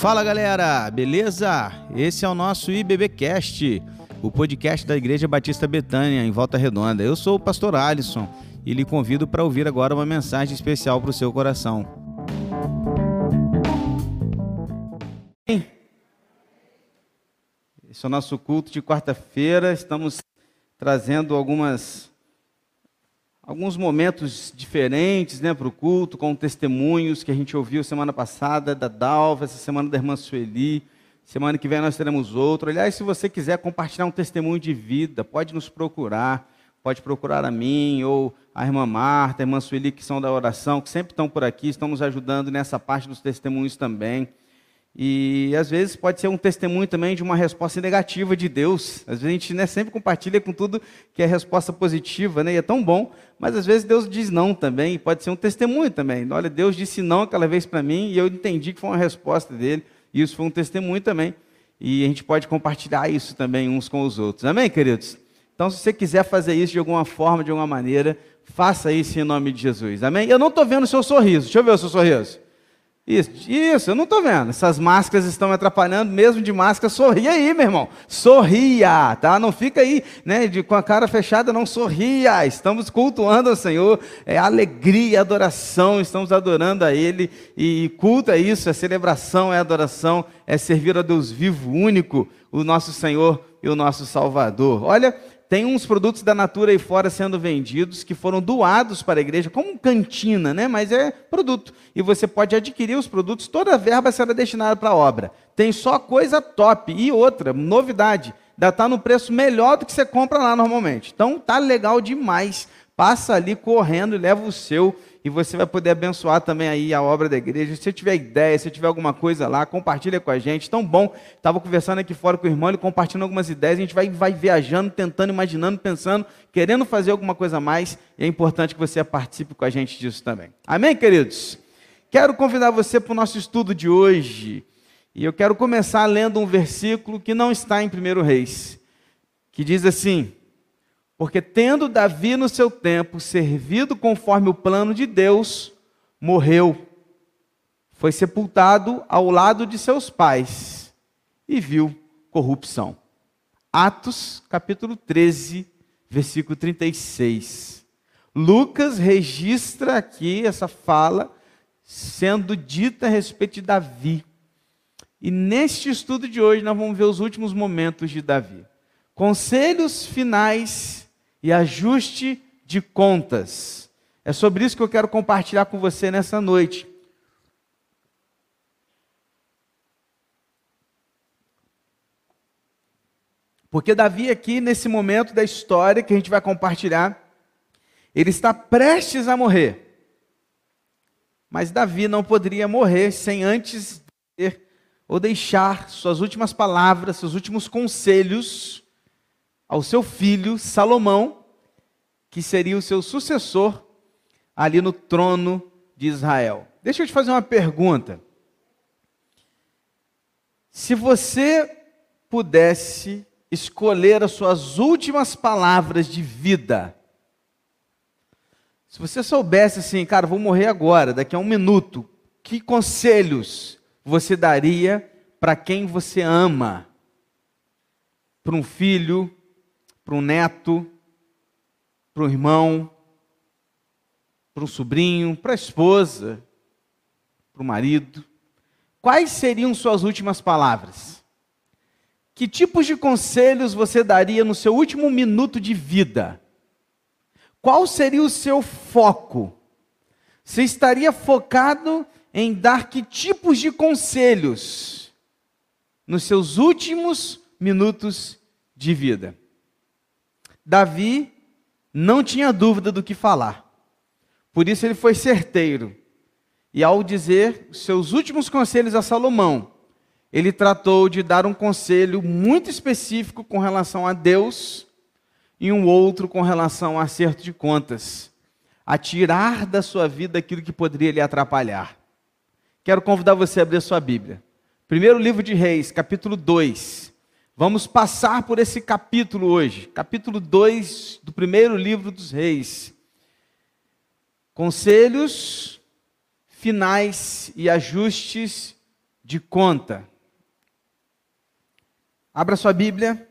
Fala galera, beleza? Esse é o nosso IBBcast, o podcast da Igreja Batista Betânia, em Volta Redonda. Eu sou o pastor Alisson e lhe convido para ouvir agora uma mensagem especial para o seu coração. Esse é o nosso culto de quarta-feira. Estamos trazendo algumas alguns momentos diferentes né, para o culto, com testemunhos que a gente ouviu semana passada da Dalva, essa semana da irmã Sueli. Semana que vem nós teremos outro. Aliás, se você quiser compartilhar um testemunho de vida, pode nos procurar. Pode procurar a mim ou a irmã Marta, a irmã Sueli, que são da oração, que sempre estão por aqui, estão nos ajudando nessa parte dos testemunhos também. E às vezes pode ser um testemunho também de uma resposta negativa de Deus. Às vezes a gente né, sempre compartilha com tudo que é resposta positiva, né? E é tão bom, mas às vezes Deus diz não também, e pode ser um testemunho também. Olha, Deus disse não aquela vez para mim e eu entendi que foi uma resposta dele, e isso foi um testemunho também. E a gente pode compartilhar isso também uns com os outros. Amém, queridos? Então, se você quiser fazer isso de alguma forma, de alguma maneira, faça isso em nome de Jesus. Amém? Eu não estou vendo o seu sorriso. Deixa eu ver o seu sorriso. Isso, isso, eu não estou vendo. Essas máscaras estão me atrapalhando, mesmo de máscara. Sorria aí, meu irmão. Sorria, tá? Não fica aí, né, de, com a cara fechada, não sorria. Estamos cultuando ao Senhor. É alegria, adoração. Estamos adorando a Ele. E culto é isso, é celebração, é adoração, é servir a Deus vivo, único, o nosso Senhor e o nosso Salvador. Olha, tem uns produtos da Natura aí fora sendo vendidos que foram doados para a igreja, como cantina, né? Mas é produto. E você pode adquirir os produtos, toda a verba será destinada para a obra. Tem só coisa top. E outra, novidade, ainda está no preço melhor do que você compra lá normalmente. Então tá legal demais. Passa ali correndo e leva o seu e você vai poder abençoar também aí a obra da igreja. Se tiver ideia, se tiver alguma coisa lá, compartilha com a gente. Tão bom. Estava conversando aqui fora com o irmão, ele compartilhando algumas ideias. A gente vai, vai viajando, tentando, imaginando, pensando, querendo fazer alguma coisa a mais. E é importante que você participe com a gente disso também. Amém, queridos? Quero convidar você para o nosso estudo de hoje. E eu quero começar lendo um versículo que não está em 1 Reis, que diz assim: porque tendo Davi no seu tempo servido conforme o plano de Deus, morreu. Foi sepultado ao lado de seus pais e viu corrupção. Atos, capítulo 13, versículo 36. Lucas registra aqui essa fala sendo dita a respeito de Davi. E neste estudo de hoje nós vamos ver os últimos momentos de Davi. Conselhos finais e ajuste de contas. É sobre isso que eu quero compartilhar com você nessa noite. Porque Davi, aqui nesse momento da história que a gente vai compartilhar, ele está prestes a morrer. Mas Davi não poderia morrer sem antes ter ou deixar suas últimas palavras, seus últimos conselhos ao seu filho Salomão, que seria o seu sucessor ali no trono de Israel. Deixa eu te fazer uma pergunta. Se você pudesse escolher as suas últimas palavras de vida, se você soubesse assim, cara, vou morrer agora, daqui a um minuto, que conselhos você daria para quem você ama? Para um filho, para um neto, para um irmão, para um sobrinho, para a esposa, para o marido. Quais seriam suas últimas palavras? Que tipos de conselhos você daria no seu último minuto de vida? Qual seria o seu foco? Você estaria focado em dar que tipos de conselhos nos seus últimos minutos de vida? Davi não tinha dúvida do que falar. Por isso ele foi certeiro. E ao dizer seus últimos conselhos a Salomão, ele tratou de dar um conselho muito específico com relação a Deus e um outro com relação a acerto de contas, a tirar da sua vida aquilo que poderia lhe atrapalhar. Quero convidar você a abrir a sua Bíblia. Primeiro livro de Reis, capítulo 2. Vamos passar por esse capítulo hoje, capítulo 2 do primeiro livro dos Reis. Conselhos finais e ajustes de conta. Abra sua Bíblia.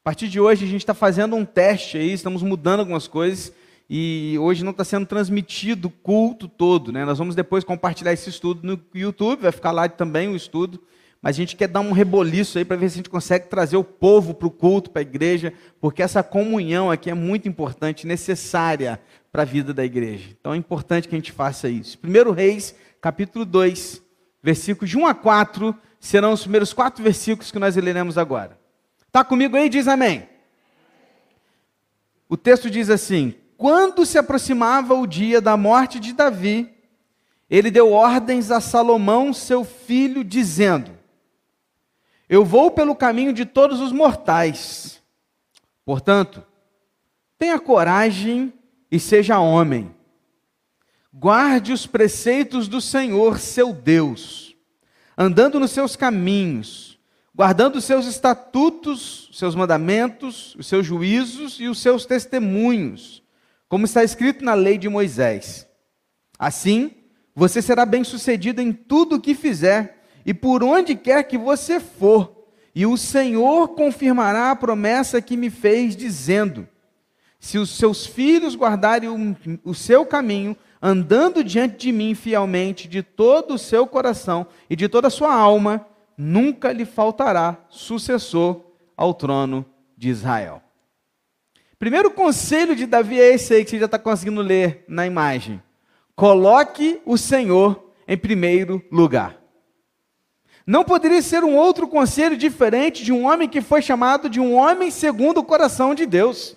A partir de hoje a gente está fazendo um teste aí, estamos mudando algumas coisas e hoje não está sendo transmitido o culto todo, né? Nós vamos depois compartilhar esse estudo no YouTube, vai ficar lá também o estudo. Mas a gente quer dar um reboliço aí para ver se a gente consegue trazer o povo para o culto, para a igreja, porque essa comunhão aqui é muito importante, necessária para a vida da igreja. Então é importante que a gente faça isso. Primeiro Reis, capítulo 2, versículos de 1 a 4, serão os primeiros quatro versículos que nós leremos agora. Está comigo aí? Diz amém. O texto diz assim: Quando se aproximava o dia da morte de Davi, ele deu ordens a Salomão, seu filho, dizendo: eu vou pelo caminho de todos os mortais. Portanto, tenha coragem e seja homem. Guarde os preceitos do Senhor, seu Deus, andando nos seus caminhos, guardando os seus estatutos, os seus mandamentos, os seus juízos e os seus testemunhos, como está escrito na lei de Moisés. Assim, você será bem-sucedido em tudo o que fizer e por onde quer que você for, e o Senhor confirmará a promessa que me fez, dizendo: Se os seus filhos guardarem o, seu caminho, andando diante de mim fielmente, de todo o seu coração e de toda a sua alma, nunca lhe faltará sucessor ao trono de Israel. Primeiro conselho de Davi é esse aí que você já está conseguindo ler na imagem. Coloque o Senhor em primeiro lugar. Não poderia ser um outro conselho diferente de um homem que foi chamado de um homem segundo o coração de Deus.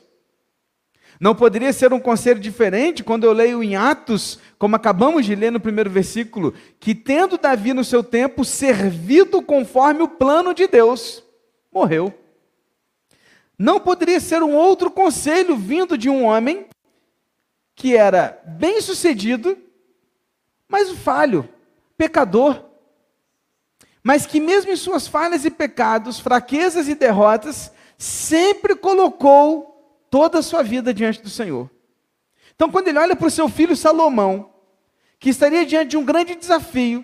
Não poderia ser um conselho diferente quando eu leio em Atos, como acabamos de ler no primeiro versículo, que tendo Davi no seu tempo servido conforme o plano de Deus, morreu. Não poderia ser um outro conselho vindo de um homem que era bem-sucedido, mas falho, pecador, mas que, mesmo em suas falhas e pecados, fraquezas e derrotas, sempre colocou toda a sua vida diante do Senhor. Então, quando ele olha para o seu filho Salomão, que estaria diante de um grande desafio,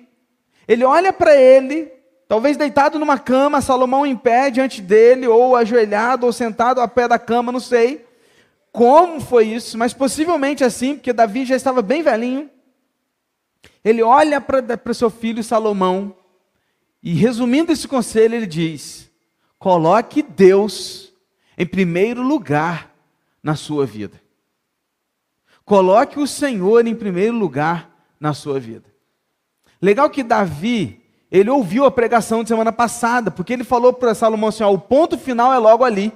ele olha para ele, talvez deitado numa cama, Salomão em pé diante dele, ou ajoelhado, ou sentado ao pé da cama, não sei como foi isso, mas possivelmente assim, porque Davi já estava bem velhinho. Ele olha para o seu filho Salomão e resumindo esse conselho, ele diz: coloque Deus em primeiro lugar na sua vida. Coloque o Senhor em primeiro lugar na sua vida. Legal que Davi, ele ouviu a pregação de semana passada, porque ele falou para Salomão assim: ó, o ponto final é logo ali.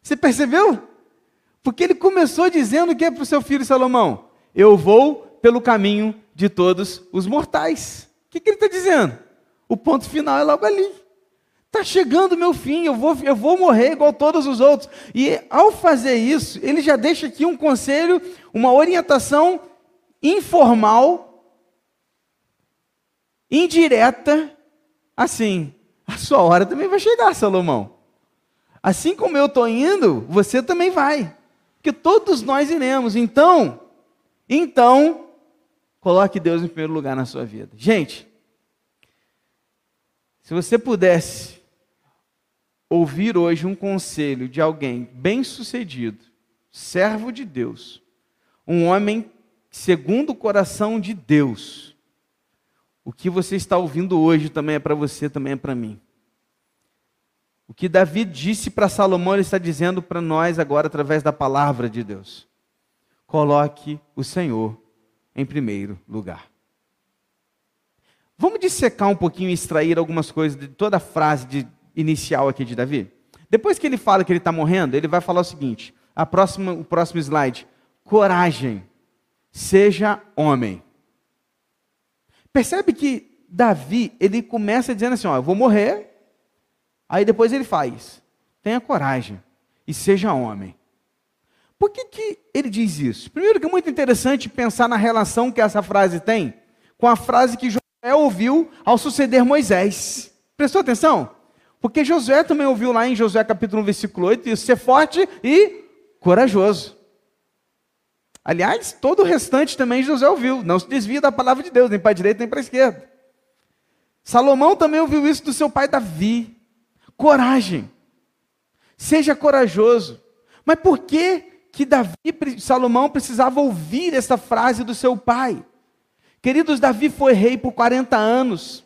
Você percebeu? Porque ele começou dizendo que é para o seu filho Salomão: Eu vou pelo caminho de todos os mortais. O que, que ele está dizendo? O ponto final é logo ali. Está chegando o meu fim, eu vou, eu vou morrer igual todos os outros. E ao fazer isso, ele já deixa aqui um conselho, uma orientação informal, indireta, assim: a sua hora também vai chegar, Salomão. Assim como eu estou indo, você também vai. Porque todos nós iremos. Então, então, coloque Deus em primeiro lugar na sua vida. Gente, se você pudesse ouvir hoje um conselho de alguém bem-sucedido, servo de Deus, um homem segundo o coração de Deus, o que você está ouvindo hoje também é para você, também é para mim. O que Davi disse para Salomão, ele está dizendo para nós agora através da palavra de Deus. Coloque o Senhor em primeiro lugar. Vamos dissecar um pouquinho e extrair algumas coisas de toda a frase de, inicial aqui de Davi? Depois que ele fala que ele está morrendo, ele vai falar o seguinte: a próxima, o próximo slide. Coragem, seja homem. Percebe que Davi, ele começa dizendo assim: ó, eu vou morrer. Aí depois ele faz: tenha coragem e seja homem. Por que, que ele diz isso? Primeiro que é muito interessante pensar na relação que essa frase tem com a frase que Josué ouviu ao suceder Moisés. Prestou atenção? Porque Josué também ouviu lá em Josué capítulo 1, versículo 8, isso, ser forte e corajoso. Aliás, todo o restante também Josué ouviu. Não se desvia da palavra de Deus, nem para a direita nem para a esquerda. Salomão também ouviu isso do seu pai Davi. Coragem. Seja corajoso. Mas por que que Davi, Salomão precisava ouvir essa frase do seu pai? Queridos, Davi foi rei por 40 anos.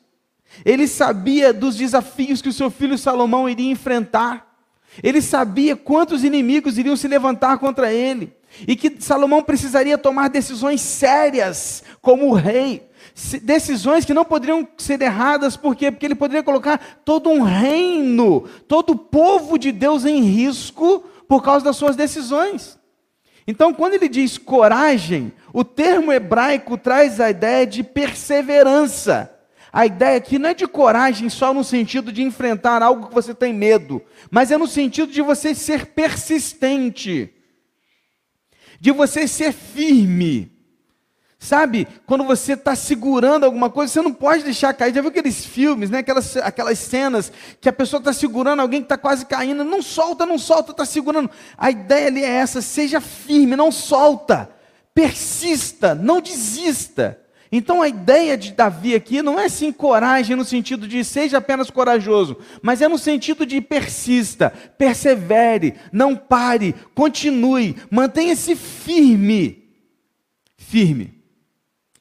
Ele sabia dos desafios que o seu filho Salomão iria enfrentar. Ele sabia quantos inimigos iriam se levantar contra ele. E que Salomão precisaria tomar decisões sérias como rei. Decisões que não poderiam ser erradas, por quê? Porque ele poderia colocar todo um reino, todo o povo de Deus em risco por causa das suas decisões. Então, quando ele diz coragem, o termo hebraico traz a ideia de perseverança. A ideia aqui não é de coragem só no sentido de enfrentar algo que você tem medo, mas é no sentido de você ser persistente, de você ser firme. Sabe, quando você está segurando alguma coisa, você não pode deixar cair. Já viu aqueles filmes, né? aquelas, aquelas cenas que a pessoa está segurando alguém que está quase caindo, não solta, não solta, está segurando. A ideia ali é essa: seja firme, não solta, persista, não desista. Então a ideia de Davi aqui não é assim coragem no sentido de seja apenas corajoso, mas é no sentido de persista, persevere, não pare, continue, mantenha-se firme. Firme.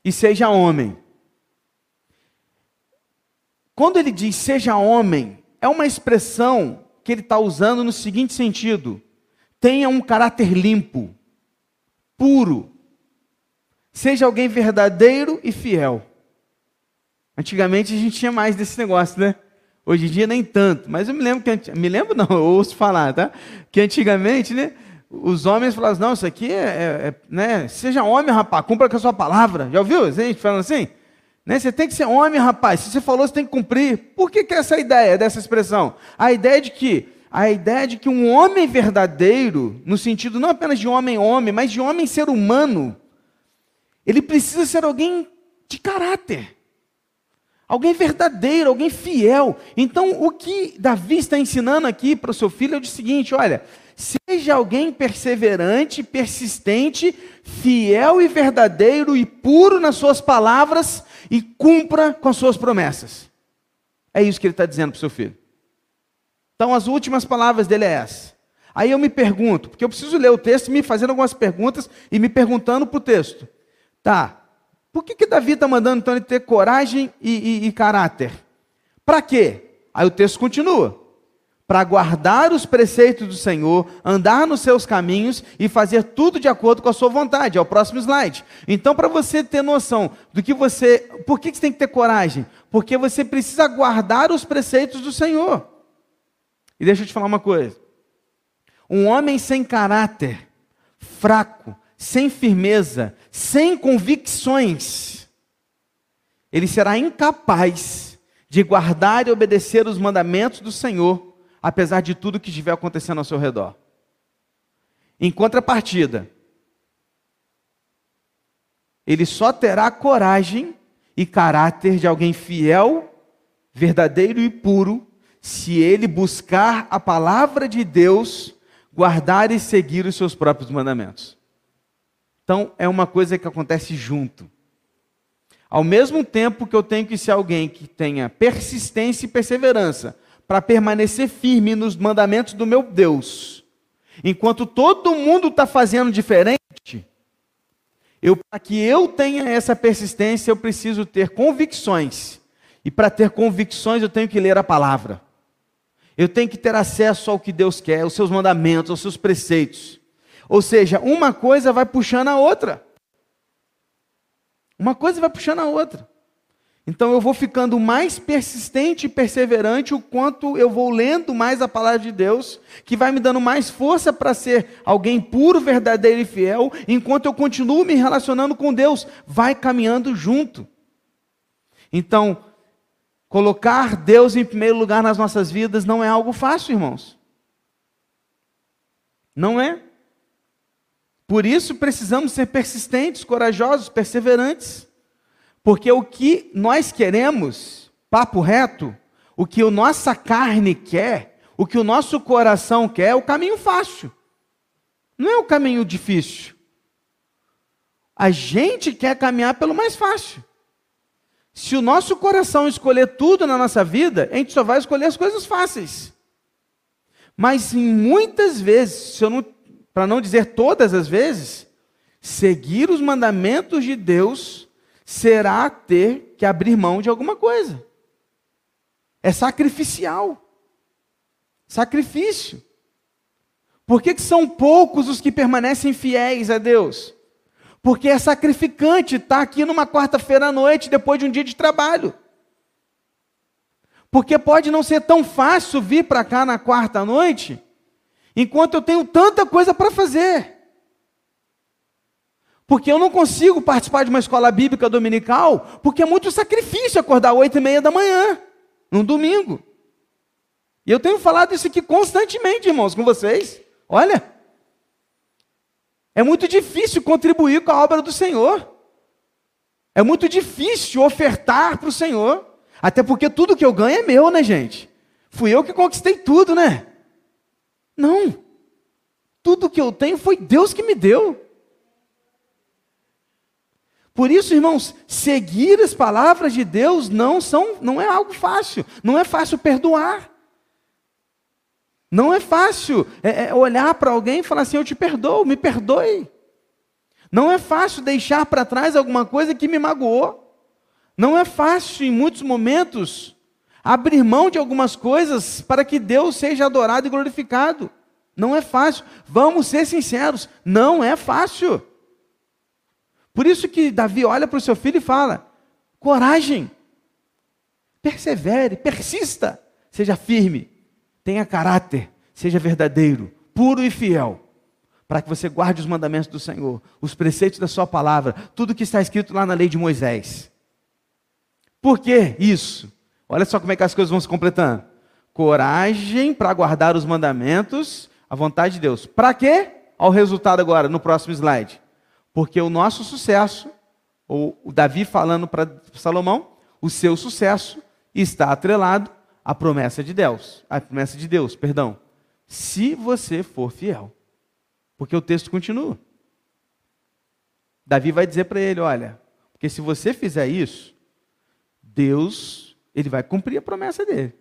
E seja homem. Quando ele diz seja homem, é uma expressão que ele está usando no seguinte sentido: tenha um caráter limpo, puro, Seja alguém verdadeiro e fiel. Antigamente a gente tinha mais desse negócio, né? Hoje em dia nem tanto. Mas eu me lembro que me lembro não, eu ouço falar, tá? Que antigamente, né? Os homens falavam, não, isso aqui é, é, é né? Seja homem, rapaz, cumpra com a sua palavra. Já ouviu? A gente falando assim? Né? Você tem que ser homem, rapaz. Se você falou, você tem que cumprir. Por que, que é essa ideia dessa expressão? A ideia de que a ideia de que um homem verdadeiro, no sentido não apenas de homem homem, mas de homem ser humano, ele precisa ser alguém de caráter. Alguém verdadeiro, alguém fiel. Então, o que Davi está ensinando aqui para o seu filho é o seguinte: olha, seja alguém perseverante, persistente, fiel e verdadeiro e puro nas suas palavras e cumpra com as suas promessas. É isso que ele está dizendo para o seu filho. Então, as últimas palavras dele é essa. Aí eu me pergunto, porque eu preciso ler o texto, me fazendo algumas perguntas e me perguntando para o texto. Tá. Por que, que Davi está mandando então ele ter coragem e, e, e caráter? Para quê? Aí o texto continua. Para guardar os preceitos do Senhor, andar nos seus caminhos e fazer tudo de acordo com a sua vontade. É o próximo slide. Então, para você ter noção do que você. Por que você tem que ter coragem? Porque você precisa guardar os preceitos do Senhor. E deixa eu te falar uma coisa. Um homem sem caráter, fraco, sem firmeza, sem convicções, ele será incapaz de guardar e obedecer os mandamentos do Senhor, apesar de tudo que estiver acontecendo ao seu redor. Em contrapartida, ele só terá coragem e caráter de alguém fiel, verdadeiro e puro, se ele buscar a palavra de Deus, guardar e seguir os seus próprios mandamentos. Então, é uma coisa que acontece junto. Ao mesmo tempo que eu tenho que ser alguém que tenha persistência e perseverança para permanecer firme nos mandamentos do meu Deus, enquanto todo mundo está fazendo diferente, eu, para que eu tenha essa persistência, eu preciso ter convicções. E para ter convicções, eu tenho que ler a palavra. Eu tenho que ter acesso ao que Deus quer, aos seus mandamentos, aos seus preceitos. Ou seja, uma coisa vai puxando a outra. Uma coisa vai puxando a outra. Então eu vou ficando mais persistente e perseverante o quanto eu vou lendo mais a palavra de Deus, que vai me dando mais força para ser alguém puro, verdadeiro e fiel, enquanto eu continuo me relacionando com Deus, vai caminhando junto. Então, colocar Deus em primeiro lugar nas nossas vidas não é algo fácil, irmãos. Não é. Por isso precisamos ser persistentes, corajosos, perseverantes. Porque o que nós queremos, papo reto, o que a nossa carne quer, o que o nosso coração quer, é o caminho fácil. Não é o caminho difícil. A gente quer caminhar pelo mais fácil. Se o nosso coração escolher tudo na nossa vida, a gente só vai escolher as coisas fáceis. Mas muitas vezes, para não dizer todas as vezes, seguir os mandamentos de Deus será ter que abrir mão de alguma coisa. É sacrificial. Sacrifício. Por que, que são poucos os que permanecem fiéis a Deus? Porque é sacrificante estar aqui numa quarta-feira à noite, depois de um dia de trabalho. Porque pode não ser tão fácil vir para cá na quarta noite, enquanto eu tenho tanta coisa para fazer. Porque eu não consigo participar de uma escola bíblica dominical, porque é muito sacrifício acordar oito e meia da manhã, num domingo. E eu tenho falado isso aqui constantemente, irmãos, com vocês. Olha, é muito difícil contribuir com a obra do Senhor. É muito difícil ofertar para o Senhor. Até porque tudo que eu ganho é meu, né, gente? Fui eu que conquistei tudo, né? Não. Tudo que eu tenho foi Deus que me deu. Por isso, irmãos, seguir as palavras de Deus não são, não é algo fácil. Não é fácil perdoar. Não é fácil é, é olhar para alguém e falar assim: Eu te perdoo, me perdoe. Não é fácil deixar para trás alguma coisa que me magoou. Não é fácil, em muitos momentos, abrir mão de algumas coisas para que Deus seja adorado e glorificado. Não é fácil. Vamos ser sinceros, não é fácil. Por isso que Davi olha para o seu filho e fala: coragem, persevere, persista, seja firme tenha caráter, seja verdadeiro, puro e fiel, para que você guarde os mandamentos do Senhor, os preceitos da Sua palavra, tudo que está escrito lá na lei de Moisés. Por que isso? Olha só como é que as coisas vão se completando. Coragem para guardar os mandamentos, a vontade de Deus. Para quê? Ao resultado agora, no próximo slide. Porque o nosso sucesso, ou o Davi falando para Salomão, o seu sucesso está atrelado a promessa de Deus, a promessa de Deus, perdão. Se você for fiel. Porque o texto continua. Davi vai dizer para ele, olha, porque se você fizer isso, Deus, ele vai cumprir a promessa dele.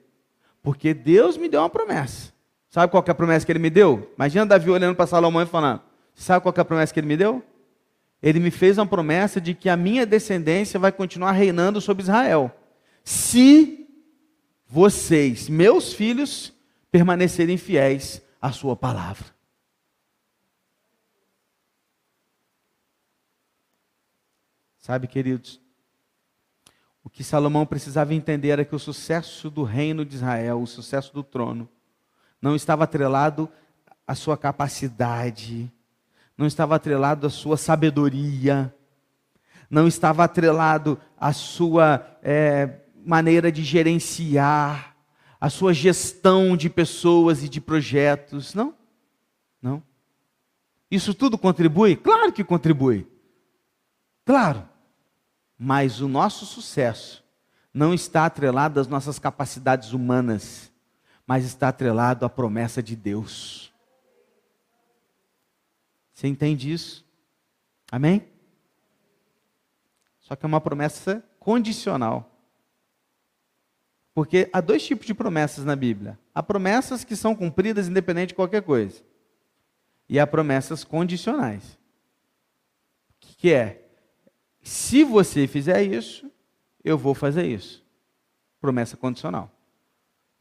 Porque Deus me deu uma promessa. Sabe qual é a promessa que ele me deu? Imagina Davi olhando para Salomão e falando: Sabe qual é a promessa que ele me deu? Ele me fez uma promessa de que a minha descendência vai continuar reinando sobre Israel. Se vocês, meus filhos, permanecerem fiéis à sua palavra. Sabe, queridos, o que Salomão precisava entender era que o sucesso do reino de Israel, o sucesso do trono, não estava atrelado à sua capacidade, não estava atrelado à sua sabedoria, não estava atrelado à sua é, maneira de gerenciar, a sua gestão de pessoas e de projetos. Não, não. Isso tudo contribui? Claro que contribui. Claro. Mas o nosso sucesso não está atrelado às nossas capacidades humanas, mas está atrelado à promessa de Deus. Você entende isso? Amém? Só que é uma promessa condicional. Porque há dois tipos de promessas na Bíblia. Há promessas que são cumpridas independente de qualquer coisa. E há promessas condicionais. Que é, se você fizer isso, eu vou fazer isso. Promessa condicional.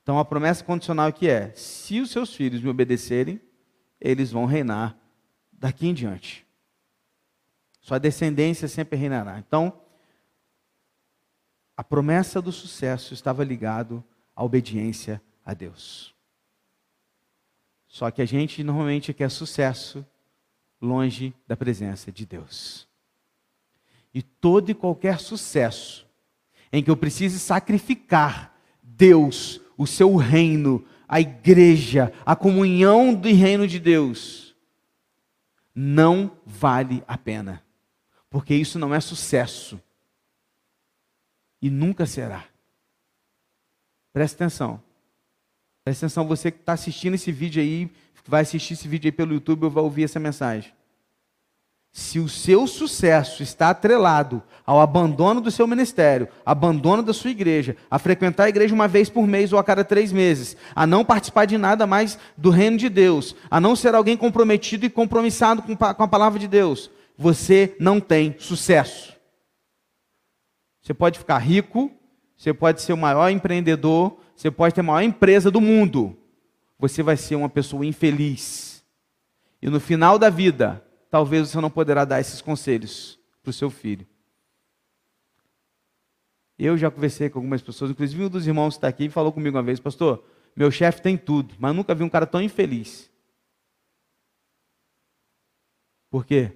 Então a promessa condicional que é, se os seus filhos me obedecerem, eles vão reinar daqui em diante. Sua descendência sempre reinará. Então, a promessa do sucesso estava ligado à obediência a Deus. Só que a gente normalmente quer sucesso longe da presença de Deus. E todo e qualquer sucesso em que eu precise sacrificar Deus, o seu reino, a igreja, a comunhão do reino de Deus, não vale a pena. Porque isso não é sucesso e nunca será. Preste atenção. Preste atenção, você que está assistindo esse vídeo aí, vai assistir esse vídeo aí pelo YouTube ou vai ouvir essa mensagem. Se o seu sucesso está atrelado ao abandono do seu ministério, abandono da sua igreja, a frequentar a igreja uma vez por mês ou a cada três meses, a não participar de nada mais do reino de Deus, a não ser alguém comprometido e compromissado com a palavra de Deus, você não tem sucesso. Você pode ficar rico, você pode ser o maior empreendedor, você pode ter a maior empresa do mundo, você vai ser uma pessoa infeliz. E no final da vida, talvez você não poderá dar esses conselhos para o seu filho. Eu já conversei com algumas pessoas, inclusive um dos irmãos que está aqui falou comigo uma vez, pastor, meu chefe tem tudo, mas nunca vi um cara tão infeliz. Por quê?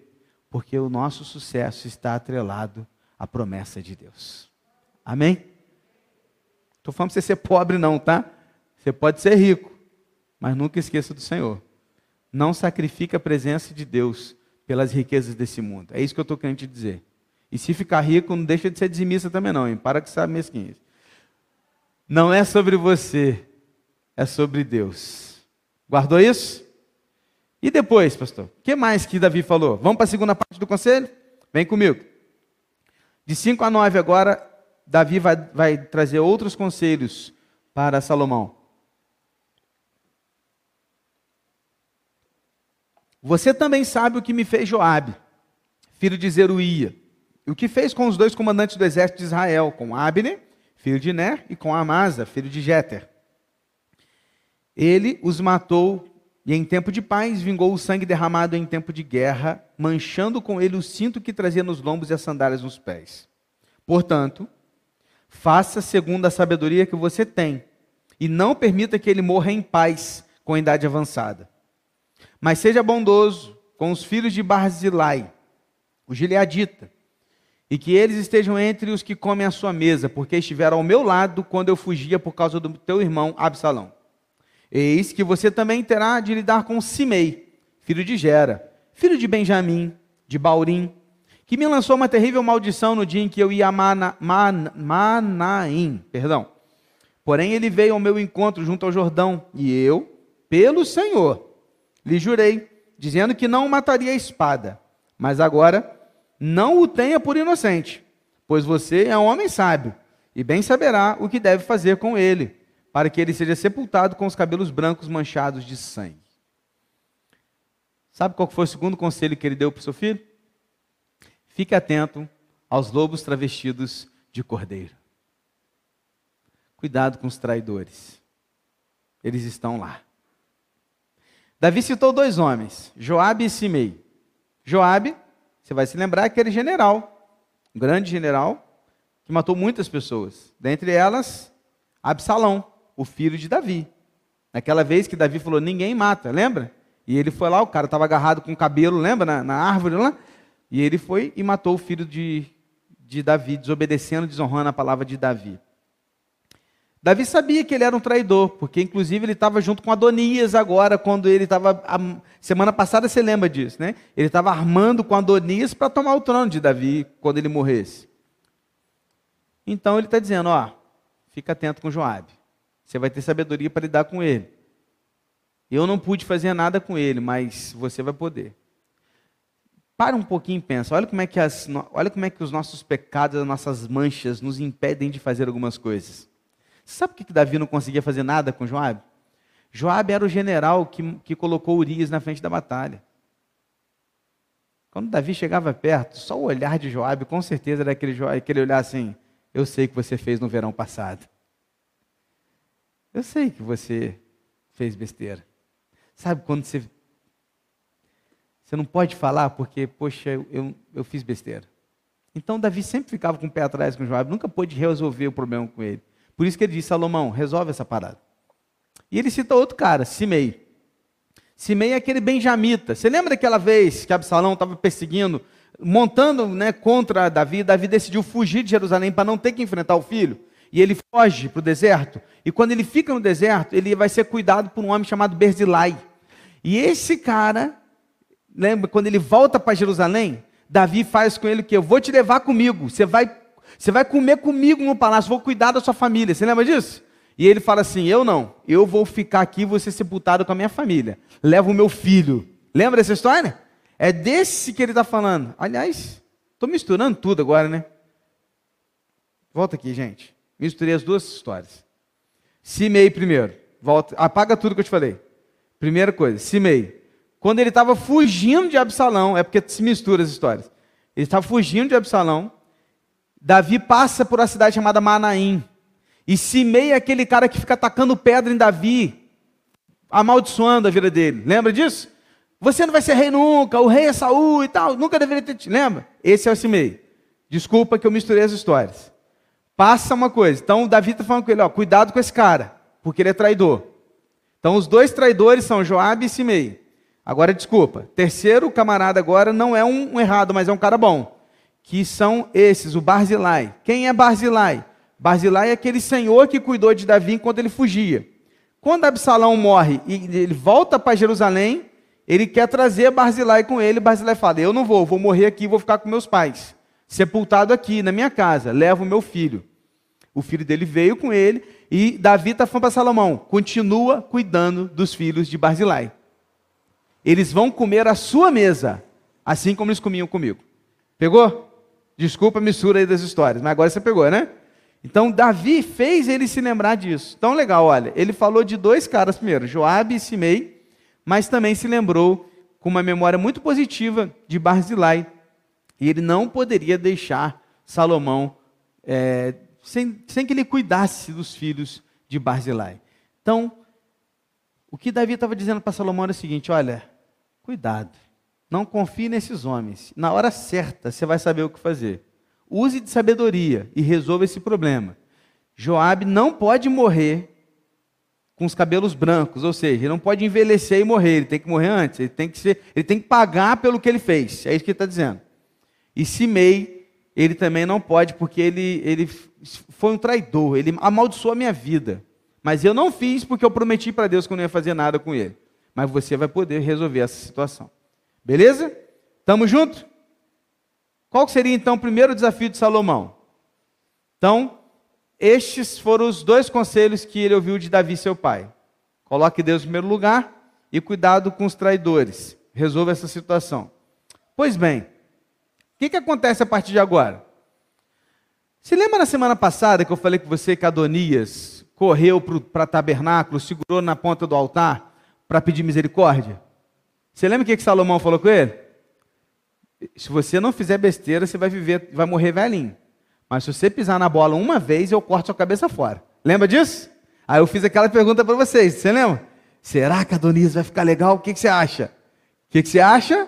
Porque o nosso sucesso está atrelado à promessa de Deus. Amém? Estou falando para você ser pobre, não, tá? Você pode ser rico, mas nunca esqueça do Senhor. Não sacrifique a presença de Deus pelas riquezas desse mundo. É isso que eu estou querendo te dizer. E se ficar rico, não deixa de ser dizimista também não, hein? Para que sabe mesquinho. Não é sobre você, é sobre Deus. Guardou isso? E depois, pastor? O que mais que Davi falou? Vamos para a segunda parte do conselho? Vem comigo. De 5 a 9 agora, Davi vai, vai trazer outros conselhos para Salomão. Você também sabe o que me fez Joabe, filho de Zeruia, e o que fez com os dois comandantes do exército de Israel, com Abner, filho de Ner, e com Amasa, filho de Jeter. Ele os matou e em tempo de paz vingou o sangue derramado em tempo de guerra, manchando com ele o cinto que trazia nos lombos e as sandálias nos pés. Portanto, faça segundo a sabedoria que você tem, e não permita que ele morra em paz com a idade avançada. Mas seja bondoso com os filhos de Barzilai, o gileadita, e que eles estejam entre os que comem a sua mesa, porque estiveram ao meu lado quando eu fugia por causa do teu irmão Absalão. Eis que você também terá de lidar com Simei, filho de Gera, filho de Benjamim, de Baurim, que me lançou uma terrível maldição no dia em que eu ia a Mana, Man, Manaim, perdão. Porém ele veio ao meu encontro junto ao Jordão, e eu, pelo Senhor, lhe jurei, dizendo que não mataria a espada. Mas agora não o tenha por inocente, pois você é um homem sábio, e bem saberá o que deve fazer com ele, para que ele seja sepultado com os cabelos brancos manchados de sangue. Sabe qual foi o segundo conselho que ele deu para o seu filho? Fique atento aos lobos travestidos de cordeiro. Cuidado com os traidores. Eles estão lá. Davi citou dois homens, Joabe e Simei. Joabe, você vai se lembrar, é aquele general, um grande general, que matou muitas pessoas. Dentre elas, Absalão, o filho de Davi. Naquela vez que Davi falou, ninguém mata, lembra? E ele foi lá, o cara estava agarrado com o cabelo, lembra? Na, na, árvore lá. E ele foi e matou o filho de, de Davi, desobedecendo, desonrando a palavra de Davi. Davi sabia que ele era um traidor, porque inclusive ele estava junto com Adonias agora, quando ele estava. Semana passada você lembra disso, né? Ele estava armando com Adonias para tomar o trono de Davi quando ele morresse. Então ele está dizendo: ó, fica atento com Joabe. Você vai ter sabedoria para lidar com ele. Eu não pude fazer nada com ele, mas você vai poder. Para um pouquinho e pensa, olha como é que, as, olha como é que os nossos pecados, as nossas manchas nos impedem de fazer algumas coisas. Sabe por que Davi não conseguia fazer nada com Joabe? Joabe era o general que, que colocou Urias na frente da batalha. Quando Davi chegava perto, só o olhar de Joabe, com certeza era aquele, aquele olhar assim, eu sei que você fez no verão passado. Eu sei que você fez besteira. Sabe quando você. Você não pode falar porque, poxa, eu, eu, fiz besteira. Então Davi sempre ficava com o pé atrás com Joabe, nunca pôde resolver o problema com ele. Por isso que ele disse, Salomão, resolve essa parada. E ele cita outro cara, Simei. Simei é aquele benjamita. Você lembra daquela vez que Absalão estava perseguindo, montando né, contra Davi? Davi decidiu fugir de Jerusalém para não ter que enfrentar o filho. E ele foge para o deserto. E quando ele fica no deserto, ele vai ser cuidado por um homem chamado Berzilai. E esse cara, lembra, quando ele volta para Jerusalém, Davi faz com ele o que? Eu vou te levar comigo. Você vai você vai comer comigo no palácio, vou cuidar da sua família. Você lembra disso? E ele fala assim: Eu não, eu vou ficar aqui, vou ser sepultado com a minha família. Leva o meu filho. Lembra dessa história? É desse que ele está falando. Aliás, estou misturando tudo agora, né? Volta aqui, gente. Misturei as duas histórias. Simei primeiro. Volta, apaga tudo que eu te falei. Primeira coisa, Simei. Quando ele estava fugindo de Absalão, é porque se mistura as histórias. Ele estava fugindo de Absalão. Davi passa por uma cidade chamada Manaim. E Simei é aquele cara que fica atacando pedra em Davi, amaldiçoando a vida dele. Lembra disso? Você não vai ser rei nunca, o rei é Saul e tal, nunca deveria ter. Lembra? Esse é o Simei. Desculpa que eu misturei as histórias. Passa uma coisa. Então Davi está falando com ele, ó, cuidado com esse cara, porque ele é traidor. Então os dois traidores são Joabe e Simei. Agora desculpa. Terceiro camarada agora não é um errado, mas é um cara bom. Que são esses, o Barzilai. Quem é Barzilai? Barzilai é aquele senhor que cuidou de Davi enquanto ele fugia. Quando Absalão morre e ele volta para Jerusalém, ele quer trazer Barzilai com ele. Barzilai fala: Eu não vou, vou morrer aqui, vou ficar com meus pais. Sepultado aqui na minha casa, levo o meu filho. O filho dele veio com ele e Davi está falando para Salomão: continua cuidando dos filhos de Barzilai. Eles vão comer a sua mesa, assim como eles comiam comigo. Pegou? Desculpa a mistura aí das histórias, mas agora você pegou, né? Então Davi fez ele se lembrar disso. Então legal, olha, ele falou de dois caras primeiro, Joabe e Simei, mas também se lembrou com uma memória muito positiva de Barzilai. E ele não poderia deixar Salomão é, sem, sem que ele cuidasse dos filhos de Barzilai. Então, o que Davi estava dizendo para Salomão era o seguinte: olha, cuidado, não confie nesses homens. Na hora certa você vai saber o que fazer. Use de sabedoria e resolva esse problema. Joabe não pode morrer com os cabelos brancos, ou seja, ele não pode envelhecer e morrer, ele tem que morrer antes, ele tem que, ser, ele tem que pagar pelo que ele fez. É isso que ele está dizendo. E Simei, ele também não pode, porque ele, ele foi um traidor, ele amaldiçoou a minha vida. Mas eu não fiz porque eu prometi para Deus que eu não ia fazer nada com ele. Mas você vai poder resolver essa situação. Beleza? Estamos juntos? Qual seria então o primeiro desafio de Salomão? Então, estes foram os dois conselhos que ele ouviu de Davi, seu pai. Coloque Deus em primeiro lugar e cuidado com os traidores. Resolva essa situação. Pois bem, o que, que acontece a partir de agora? Se lembra na semana passada que eu falei com você que Adonias correu para tabernáculo, segurou na ponta do altar para pedir misericórdia? Você lembra o que, que Salomão falou com ele? Se você não fizer besteira, você vai viver, vai morrer velhinho. Mas se você pisar na bola uma vez, eu corto sua cabeça fora. Lembra disso? Aí eu fiz aquela pergunta para vocês, você lembra? Será que Adonias vai ficar legal? O que, que você acha? O que, que você acha?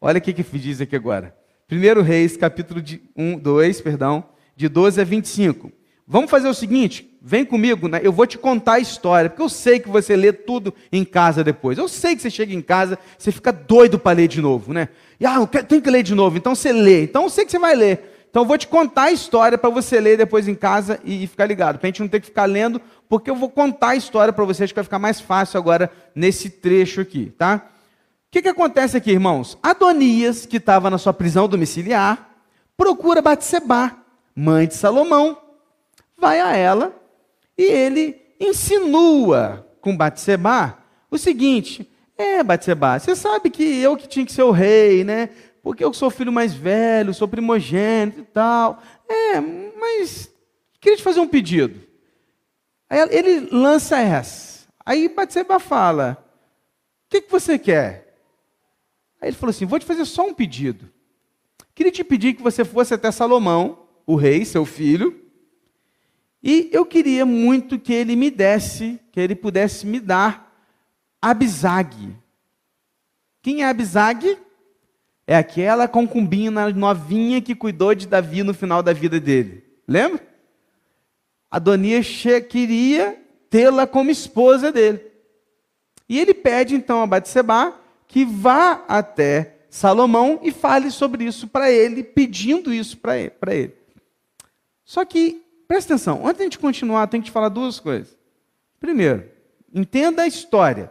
Olha o que, que diz aqui agora. 1 Reis, capítulo 1, 2, perdão, de 12 a 25. Vamos fazer o seguinte, vem comigo, né? eu vou te contar a história, porque eu sei que você lê tudo em casa depois. Eu sei que você chega em casa, você fica doido para ler de novo, né? E, ah, tem que ler de novo, então você lê. Então eu sei que você vai ler. Então eu vou te contar a história para você ler depois em casa e, ficar ligado, para a gente não ter que ficar lendo, porque eu vou contar a história para vocês, que vai ficar mais fácil agora nesse trecho aqui, tá? O que, que acontece aqui, irmãos? Adonias, que estava na sua prisão domiciliar, procura Batseba mãe de Salomão, vai a ela e ele insinua com Batseba o seguinte: é, Batseba, você sabe que eu que tinha que ser o rei, né? Porque eu sou filho mais velho, sou primogênito e tal. É, mas queria te fazer um pedido. Aí ele lança essa. Aí Batseba fala: O que, que você quer? Aí ele falou assim: Vou te fazer só um pedido. Queria te pedir que você fosse até Salomão o rei, seu filho, e eu queria muito que ele me desse, que ele pudesse me dar Abisag. Quem é Abisag? É aquela concubina novinha que cuidou de Davi no final da vida dele. Lembra? Adonias queria tê-la como esposa dele. E ele pede então a Batseba que vá até Salomão e fale sobre isso para ele, pedindo isso para ele. Só que, presta atenção, antes de a gente continuar, tem que te falar duas coisas. Primeiro, entenda a história.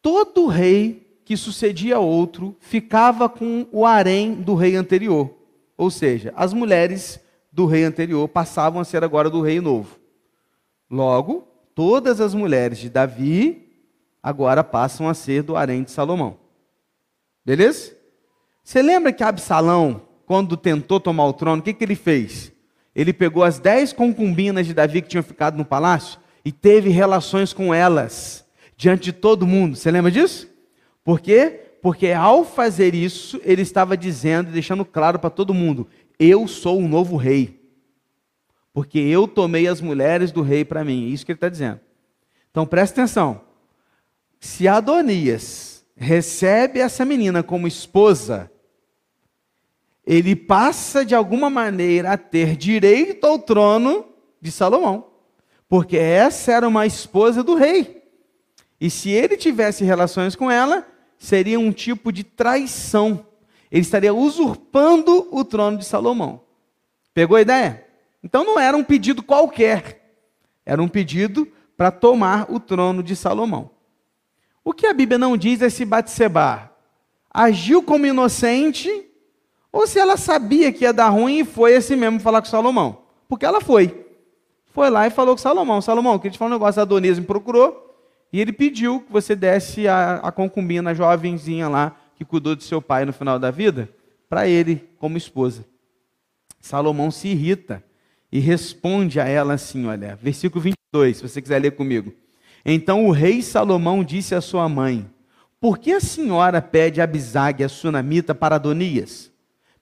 Todo rei que sucedia outro ficava com o harém do rei anterior. Ou seja, as mulheres do rei anterior passavam a ser agora do rei novo. Logo, todas as mulheres de Davi agora passam a ser do harém de Salomão. Beleza? Você lembra que Absalão, quando tentou tomar o trono, o que, que ele fez? Ele pegou as dez concubinas de Davi que tinham ficado no palácio e teve relações com elas diante de todo mundo. Você lembra disso? Por quê? Porque ao fazer isso, ele estava dizendo e deixando claro para todo mundo: eu sou o novo rei. Porque eu tomei as mulheres do rei para mim. É isso que ele está dizendo. Então presta atenção. Se Adonias recebe essa menina como esposa, ele passa de alguma maneira a ter direito ao trono de Salomão. Porque essa era uma esposa do rei. E se ele tivesse relações com ela, seria um tipo de traição. Ele estaria usurpando o trono de Salomão. Pegou a ideia? Então não era um pedido qualquer. Era um pedido para tomar o trono de Salomão. O que a Bíblia não diz é se Batseba agiu como inocente ou se ela sabia que ia dar ruim e foi assim mesmo falar com Salomão. Porque ela foi. Foi lá e falou com Salomão. Salomão, queria te falar um negócio. Adonis me procurou e ele pediu que você desse a, a concubina, jovenzinha lá, que cuidou de seu pai no final da vida, para ele como esposa. Salomão se irrita e responde a ela assim, olha, versículo 22, se você quiser ler comigo. Então o rei Salomão disse à sua mãe: Por que a senhora pede a Abisag, a sunamita, para Adonias?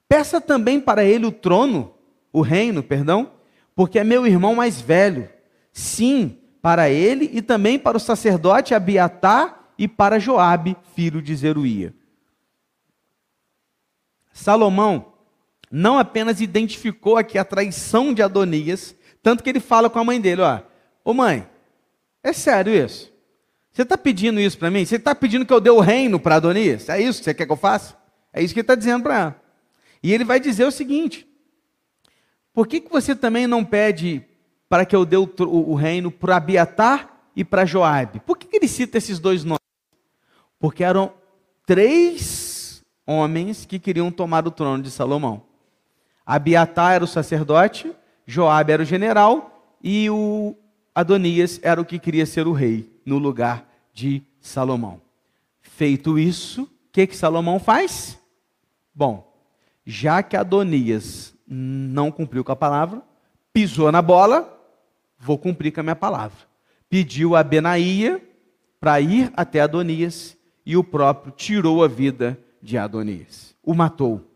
Peça também para ele o trono, o reino, perdão, porque é meu irmão mais velho. Sim, para ele e também para o sacerdote Abiatar e para Joabe, filho de Zeruia. Salomão não apenas identificou aqui a traição de Adonias, tanto que ele fala com a mãe dele, ó, ô mãe, é sério isso? Você está pedindo isso para mim? Você está pedindo que eu dê o reino para Adonias? É isso que você quer que eu faça? É isso que ele está dizendo para ela. E ele vai dizer o seguinte: por que, que você também não pede para que eu dê o, o, reino para Abiatar e para Joabe. Por que, que ele cita esses dois nomes? Porque eram três homens que queriam tomar o trono de Salomão. Abiatar era o sacerdote, Joabe era o general e o Adonias era o que queria ser o rei no lugar de Salomão. Feito isso, o que, que Salomão faz? Bom, já que Adonias não cumpriu com a palavra, pisou na bola, vou cumprir com a minha palavra. Pediu a Benaía para ir até Adonias e o próprio tirou a vida de Adonias, o matou.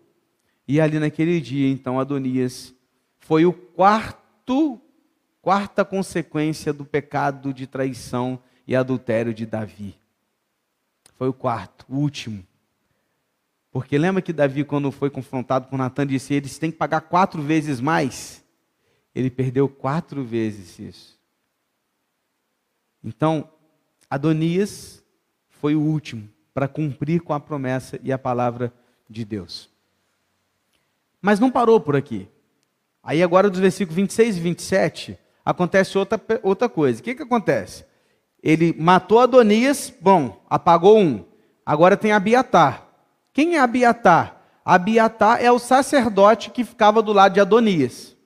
E ali naquele dia, então, Adonias foi o quarto, quarta consequência do pecado de traição e adultério de Davi. Foi o quarto, o último. Porque lembra que Davi, quando foi confrontado por Natan, disse: eles têm que pagar quatro vezes mais ele perdeu quatro vezes isso. Então, Adonias foi o último para cumprir com a promessa e a palavra de Deus. Mas não parou por aqui. Aí agora dos versículos 26 e 27, acontece outra, outra coisa. O que, que acontece? Ele matou Adonias, bom, apagou um. Agora tem Abiatar. Quem é Abiatar? Abiatar é o sacerdote que ficava do lado de Adonias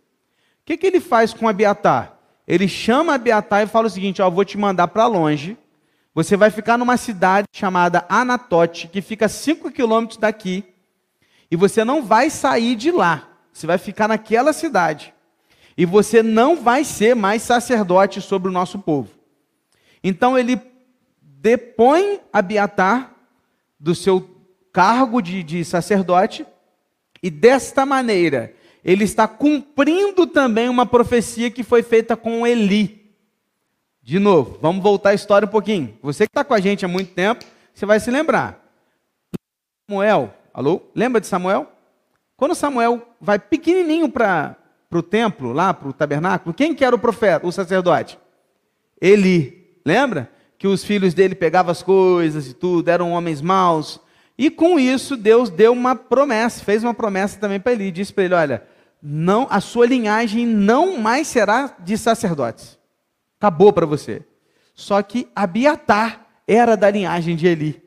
que, que ele faz com Abiatar? Ele chama Abiatar e fala o seguinte: ó, vou te mandar para longe. Você vai ficar numa cidade chamada Anatote, que fica 5 quilômetros daqui. E você não vai sair de lá. Você vai ficar naquela cidade. E você não vai ser mais sacerdote sobre o nosso povo. Então ele depõe Abiatar do seu cargo de, de sacerdote. E desta maneira, ele está cumprindo também uma profecia que foi feita com Eli. De novo, vamos voltar a história um pouquinho. Você que está com a gente há muito tempo, você vai se lembrar. Samuel, alô? Lembra de Samuel? Quando Samuel vai pequenininho para o templo, lá para o tabernáculo, quem que era o profeta, o sacerdote? Eli. Lembra? Que os filhos dele pegavam as coisas e tudo, eram homens maus. E com isso, Deus deu uma promessa, fez uma promessa também para ele. Disse para ele: Olha, não, a sua linhagem não mais será de sacerdotes. Acabou para você. Só que Abiatar era da linhagem de Eli.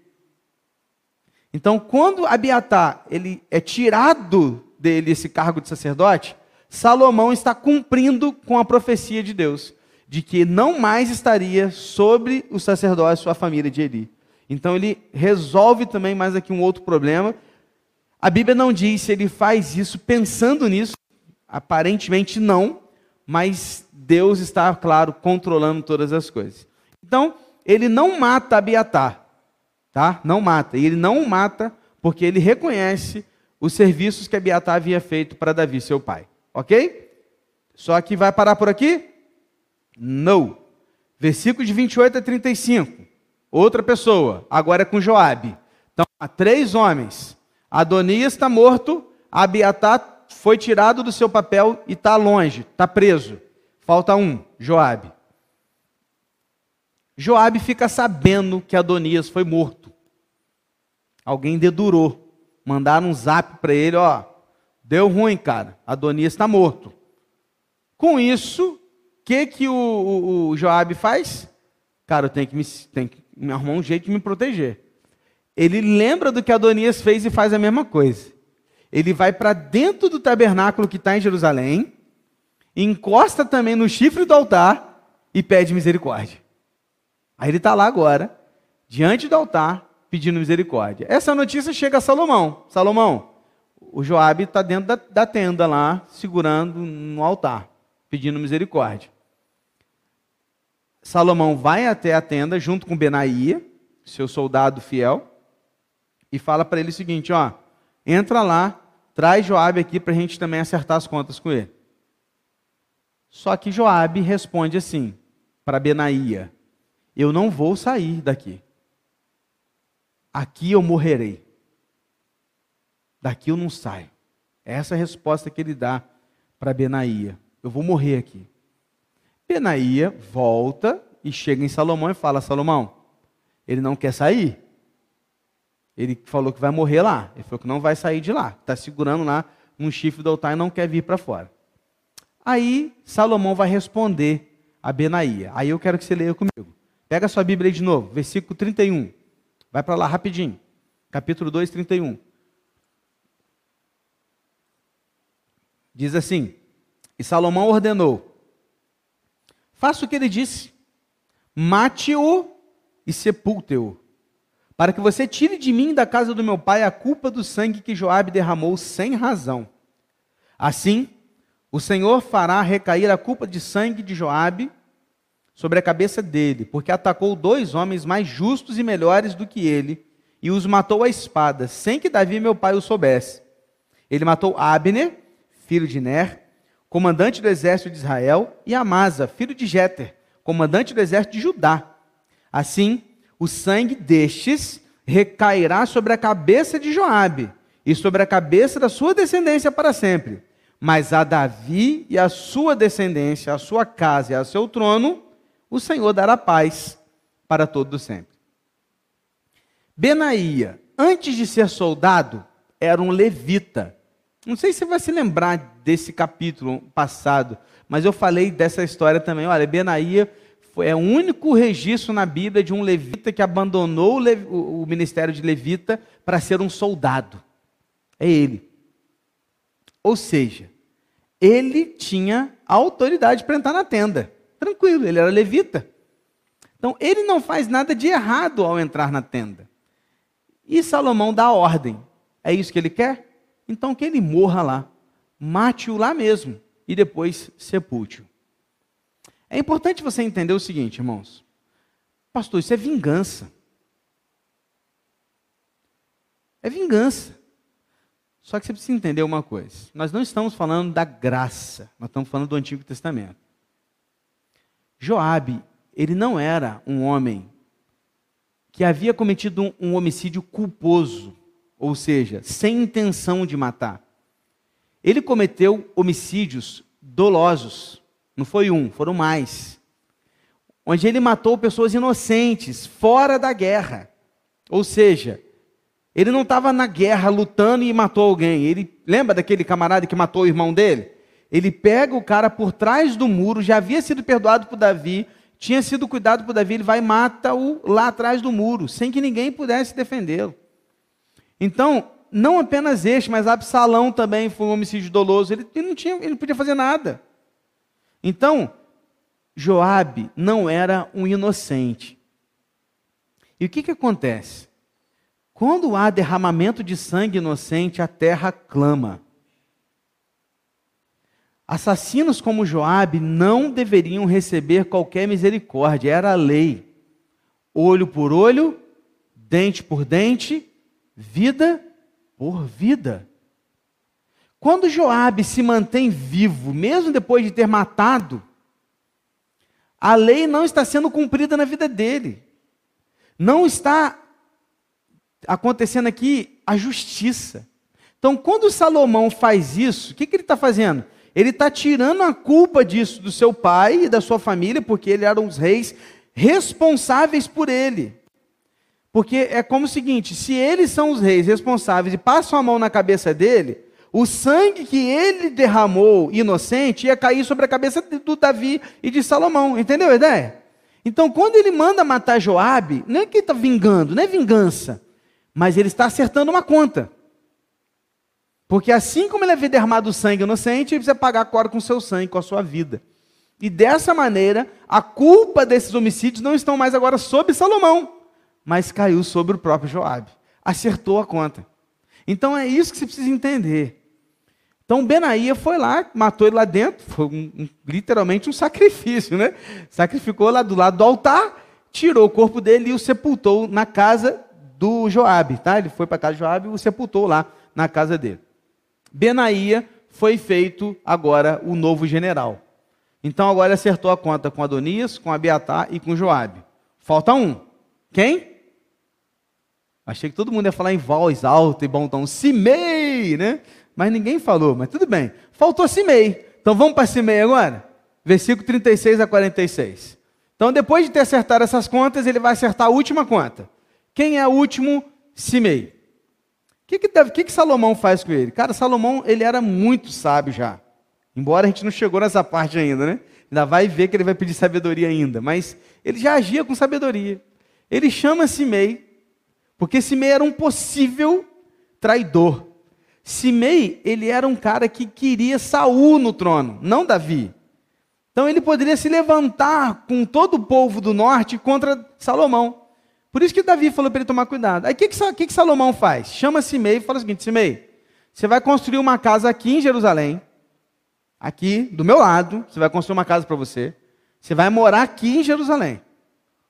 Então, quando Abiatar ele é tirado dele esse cargo de sacerdote, Salomão está cumprindo com a profecia de Deus, de que não mais estaria sobre o sacerdócio a família de Eli. Então ele resolve também mais aqui um outro problema. A Bíblia não diz se ele faz isso pensando nisso, aparentemente não, mas Deus está, claro, controlando todas as coisas. Então, ele não mata Abiatar, tá? Não mata. E ele não mata porque ele reconhece os serviços que Abiatar havia feito para Davi, seu pai. Ok? Só que vai parar por aqui? Não. Versículo de 28 a 35. Outra pessoa, agora é com Joabe. Então, há três homens. Adonias está morto, Abiatar foi tirado do seu papel e está longe, está preso. Falta um, Joabe. Joabe fica sabendo que Adonias foi morto. Alguém dedurou. Mandaram um zap para ele, ó, deu ruim, cara. Adonias está morto. Com isso, o que, que o, o, o Joabe faz? Cara, eu tenho que, me, tenho que me arrumar um jeito de me proteger. Ele lembra do que Adonias fez e faz a mesma coisa. Ele vai para dentro do tabernáculo que está em Jerusalém, encosta também no chifre do altar e pede misericórdia. Aí ele está lá agora, diante do altar, pedindo misericórdia. Essa notícia chega a Salomão. Salomão, o Joabe está dentro da, da tenda lá, segurando no altar, pedindo misericórdia. Salomão vai até a tenda junto com Benaía, seu soldado fiel, e fala para ele o seguinte: ó, entra lá, traz Joabe aqui para a gente também acertar as contas com ele. Só que Joabe responde assim para Benaía: Eu não vou sair daqui. Aqui eu morrerei. Daqui eu não saio. Essa é a resposta que ele dá para Benaía. Eu vou morrer aqui. Benaía volta e chega em Salomão e fala: Salomão, ele não quer sair. Ele falou que vai morrer lá. Ele falou que não vai sair de lá. Está segurando lá um chifre do altar e não quer vir para fora. Aí Salomão vai responder a Benaía. Aí eu quero que você leia comigo. Pega sua Bíblia aí de novo, versículo 31. Vai para lá rapidinho. Capítulo 2, 31. Diz assim: E Salomão ordenou: Faça o que ele disse, mate-o e sepulte-o para que você tire de mim da casa do meu pai a culpa do sangue que Joabe derramou sem razão. Assim, o Senhor fará recair a culpa de sangue de Joabe sobre a cabeça dele, porque atacou dois homens mais justos e melhores do que ele e os matou à espada, sem que Davi meu pai o soubesse. Ele matou Abner, filho de Ner, comandante do exército de Israel, e Amasa, filho de Jeter, comandante do exército de Judá. Assim, o sangue destes recairá sobre a cabeça de Joabe e sobre a cabeça da sua descendência para sempre. Mas a Davi e a sua descendência, a sua casa e a seu trono, o Senhor dará paz para todo sempre. Benaía, antes de ser soldado, era um levita. Não sei se você vai se lembrar desse capítulo passado, mas eu falei dessa história também. Olha, Benaía é o único registro na Bíblia de um levita que abandonou o, o ministério de levita para ser um soldado. É ele. Ou seja, ele tinha autoridade para entrar na tenda. Tranquilo, ele era levita. Então, ele não faz nada de errado ao entrar na tenda. E Salomão dá ordem. É isso que ele quer? Então, que ele morra lá. Mate-o lá mesmo. E depois sepulte-o. É importante você entender o seguinte, irmãos. Pastor, isso é vingança. É vingança. Só que você precisa entender uma coisa. Nós não estamos falando da graça, nós estamos falando do Antigo Testamento. Joabe, ele não era um homem que havia cometido um, um homicídio culposo, ou seja, sem intenção de matar. Ele cometeu homicídios dolosos. Não foi um, foram mais. Onde ele matou pessoas inocentes, fora da guerra. Ou seja, ele não estava na guerra lutando e matou alguém. Ele lembra daquele camarada que matou o irmão dele? Ele pega o cara por trás do muro, já havia sido perdoado por Davi, tinha sido cuidado por Davi, ele vai e mata-o lá atrás do muro, sem que ninguém pudesse defendê-lo. Então, não apenas este, mas Absalão também foi um homicídio doloso. Ele, ele não tinha, ele não podia fazer nada. Então, Joabe não era um inocente. E o que, que acontece? Quando há derramamento de sangue inocente, a terra clama. Assassinos como Joabe não deveriam receber qualquer misericórdia, era a lei. Olho por olho, dente por dente, vida por vida. Quando Joabe se mantém vivo, mesmo depois de ter matado, a lei não está sendo cumprida na vida dele. Não está acontecendo aqui a justiça. Então, quando Salomão faz isso, o que, que ele está fazendo? Ele está tirando a culpa disso do seu pai e da sua família, porque eles eram os reis responsáveis por ele. Porque é como o seguinte: se eles são os reis responsáveis e passam a mão na cabeça dele, o sangue que ele derramou inocente ia cair sobre a cabeça do Davi e de Salomão. Entendeu a ideia? Então, quando ele manda matar Joabe, não é que ele está vingando, não é vingança, mas ele está acertando uma conta. Porque assim como ele havia derramado sangue inocente, ele precisa pagar agora com seu sangue, com a sua vida. E dessa maneira, a culpa desses homicídios não estão mais agora sobre Salomão, mas caiu sobre o próprio Joabe. Acertou a conta. Então é isso que você precisa entender. Então Benaía foi lá, matou ele lá dentro, foi um, um, literalmente um sacrifício, né? Sacrificou lá do lado do altar, tirou o corpo dele e o sepultou na casa do Joabe, tá? Ele foi para casa de Joabe e o sepultou lá na casa dele. Benaía foi feito agora o novo general. Então agora acertou a conta com Adonias, com Abiatar e com Joabe. Falta um. Quem? Achei que todo mundo ia falar em voz alta e bom tom. Simei, né? Mas ninguém falou, mas tudo bem. Faltou Simei. Então vamos para Simei agora? Versículo 36 a 46. Então depois de ter acertado essas contas, ele vai acertar a última conta. Quem é o último? Simei. O que, que, que, que Salomão faz com ele? Cara, Salomão ele era muito sábio já. Embora a gente não chegou nessa parte ainda, né? Ainda vai ver que ele vai pedir sabedoria ainda. Mas ele já agia com sabedoria. Ele chama Simei, porque Simei era um possível traidor. Simei, ele era um cara que queria Saul no trono, não Davi. Então ele poderia se levantar com todo o povo do norte contra Salomão. Por isso que Davi falou para ele tomar cuidado. Aí o que, que, que, Salomão faz? Chama Simei e fala o seguinte: Simei, você vai construir uma casa aqui em Jerusalém, aqui do meu lado, você vai construir uma casa para você. Você vai morar aqui em Jerusalém.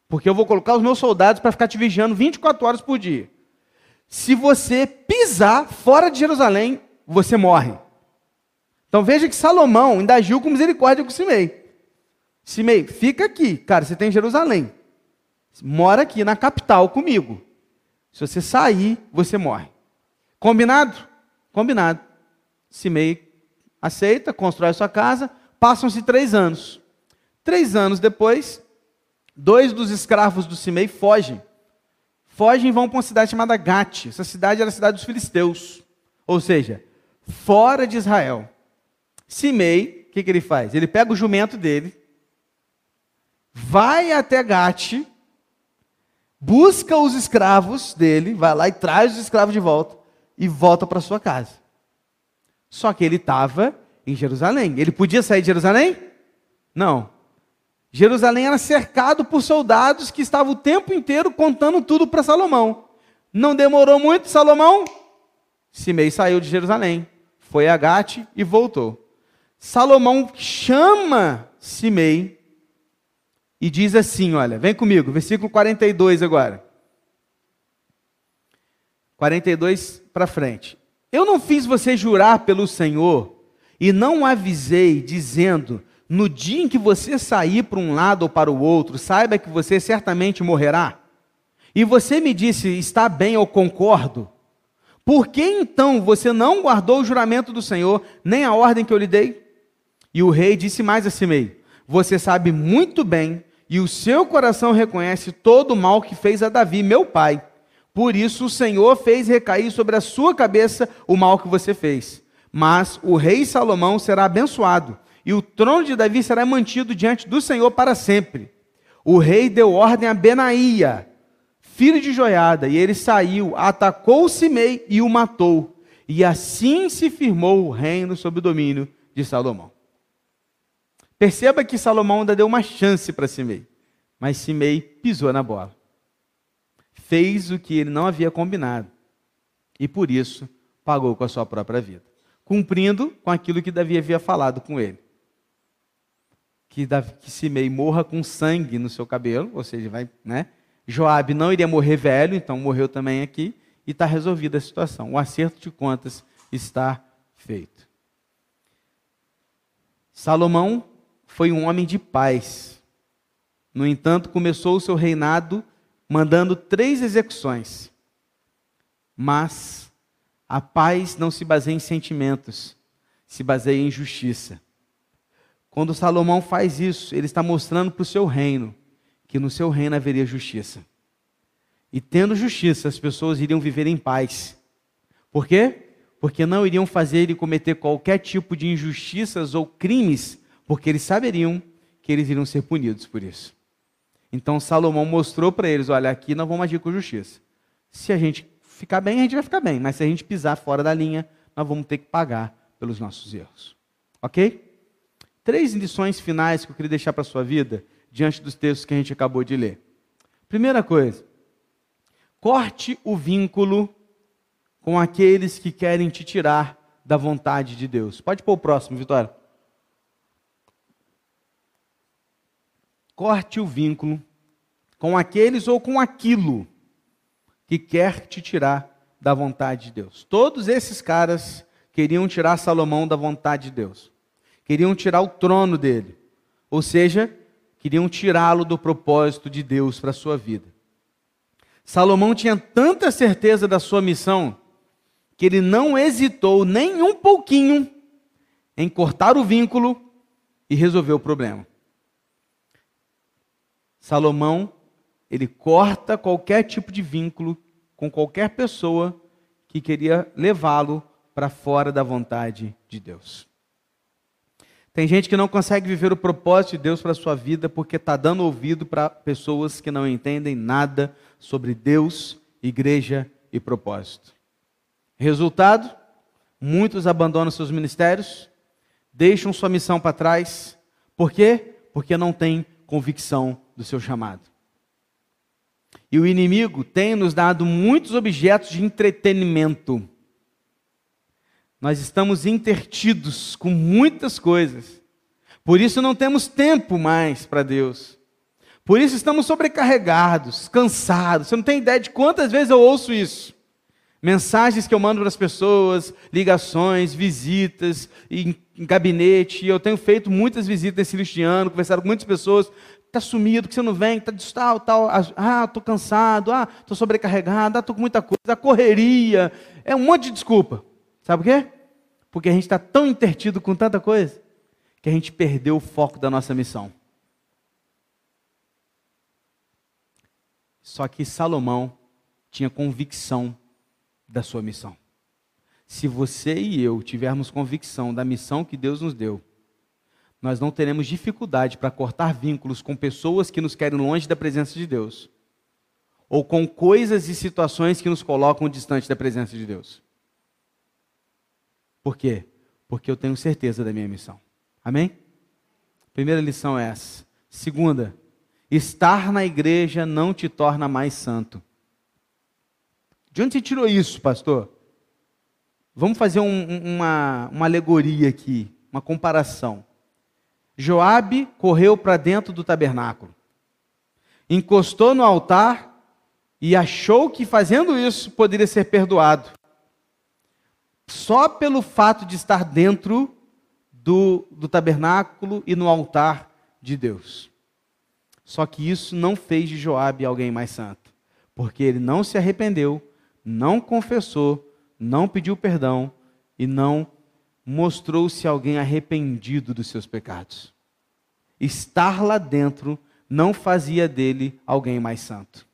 Porque eu vou colocar os meus soldados para ficar te vigiando 24 horas por dia. Se você pisar fora de Jerusalém, você morre. Então veja que Salomão ainda agiu com misericórdia com Simei. Simei, fica aqui. Cara, você tem Jerusalém mora aqui na capital comigo. Se você sair, você morre. Combinado? Combinado. Simei aceita, constrói sua casa. Passam-se três anos. Três anos depois, dois dos escravos do Simei fogem. Fogem e vão para uma cidade chamada Gate. Essa cidade era a cidade dos filisteus. Ou seja, fora de Israel. Simei, o que, que ele faz? Ele pega o jumento dele, vai até Gate, busca os escravos dele, vai lá e traz os escravos de volta e volta para sua casa. Só que ele estava em Jerusalém. Ele podia sair de Jerusalém? Não. Jerusalém era cercado por soldados que estavam o tempo inteiro contando tudo para Salomão. Não demorou muito, Salomão. Simei saiu de Jerusalém, foi a Gate e voltou. Salomão chama Simei e diz assim: olha, vem comigo, versículo 42 agora. 42 para frente. Eu não fiz você jurar pelo Senhor e não avisei, dizendo: no dia em que você sair para um lado ou para o outro, saiba que você certamente morrerá. E você me disse: está bem, eu concordo. Por que então você não guardou o juramento do Senhor, nem a ordem que eu lhe dei? E o rei disse mais a Simei: Você sabe muito bem e o seu coração reconhece todo o mal que fez a Davi, meu pai. Por isso o Senhor fez recair sobre a sua cabeça o mal que você fez. Mas o rei Salomão será abençoado, e o trono de Davi será mantido diante do Senhor para sempre. O rei deu ordem a Benaía, filho de Joiada, e ele saiu, atacou Simei e o matou. E assim se firmou o reino sob o domínio de Salomão. Perceba que Salomão ainda deu uma chance para Simei, mas Simei pisou na bola. fez o que ele não havia combinado e por isso pagou com a sua própria vida, cumprindo com aquilo que Davi havia falado com ele. Que, Davi, que Simei morra com sangue no seu cabelo, ou seja, vai, né? Joabe não iria morrer velho, então morreu também aqui, e está resolvida a situação. O acerto de contas está feito. Salomão foi um homem de paz. No entanto, começou o seu reinado mandando três execuções. Mas a paz não se baseia em sentimentos, se baseia em justiça. Quando Salomão faz isso, ele está mostrando para o seu reino que no seu reino haveria justiça. E tendo justiça, as pessoas iriam viver em paz. Por quê? Porque não iriam fazer ele cometer qualquer tipo de injustiças ou crimes, porque eles saberiam que eles iriam ser punidos por isso. Então Salomão mostrou para eles: olha, aqui nós vamos agir com justiça. Se a gente ficar bem, a gente vai ficar bem. Mas se a gente pisar fora da linha, nós vamos ter que pagar pelos nossos erros. Ok? Três lições finais que eu queria deixar para a sua vida, diante dos textos que a gente acabou de ler. Primeira coisa, corte o vínculo com aqueles que querem te tirar da vontade de Deus. Pode pôr o próximo, Vitória. Corte o vínculo com aqueles ou com aquilo que quer te tirar da vontade de Deus. Todos esses caras queriam tirar Salomão da vontade de Deus. Queriam tirar o trono dele. Ou seja, queriam tirá-lo do propósito de Deus para a sua vida. Salomão tinha tanta certeza da sua missão que ele não hesitou nem um pouquinho em cortar o vínculo e resolver o problema. Salomão ele corta qualquer tipo de vínculo com qualquer pessoa que queria levá-lo para fora da vontade de Deus. Tem gente que não consegue viver o propósito de Deus para a sua vida porque está dando ouvido para pessoas que não entendem nada sobre Deus, igreja e propósito. Resultado: muitos abandonam seus ministérios, deixam sua missão para trás. Por quê? Porque não têm convicção do seu chamado. E o inimigo tem nos dado muitos objetos de entretenimento. Nós estamos intertidos com muitas coisas. Por isso não temos tempo mais para Deus. Por isso estamos sobrecarregados, cansados. Você não tem ideia de quantas vezes eu ouço isso. Mensagens que eu mando para as pessoas, ligações, visitas, em, gabinete. E eu tenho feito muitas visitas nesse ano, conversado com muitas pessoas está sumido, que você não vem, está tal, tal, ah, estou cansado, ah, estou sobrecarregado, ah, estou com muita coisa, a correria, é um monte de desculpa. Sabe por quê? Porque a gente está tão intertido com tanta coisa que a gente perdeu o foco da nossa missão. Só que Salomão tinha convicção da sua missão. Se você e eu tivermos convicção da missão que Deus nos deu, nós não teremos dificuldade para cortar vínculos com pessoas que nos querem longe da presença de Deus, ou com coisas e situações que nos colocam distante da presença de Deus. Por quê? Porque eu tenho certeza da minha missão. Amém? Primeira lição é essa. Segunda, estar na igreja não te torna mais santo. De onde você tirou isso, pastor? Vamos fazer um, uma, uma alegoria aqui, uma comparação. Joabe correu para dentro do tabernáculo, encostou no altar e achou que fazendo isso poderia ser perdoado. Só pelo fato de estar dentro do, do tabernáculo e no altar de Deus. Só que isso não fez de Joabe alguém mais santo, porque ele não se arrependeu, não confessou, não pediu perdão e não mostrou-se alguém arrependido dos seus pecados. Estar lá dentro não fazia dele alguém mais santo.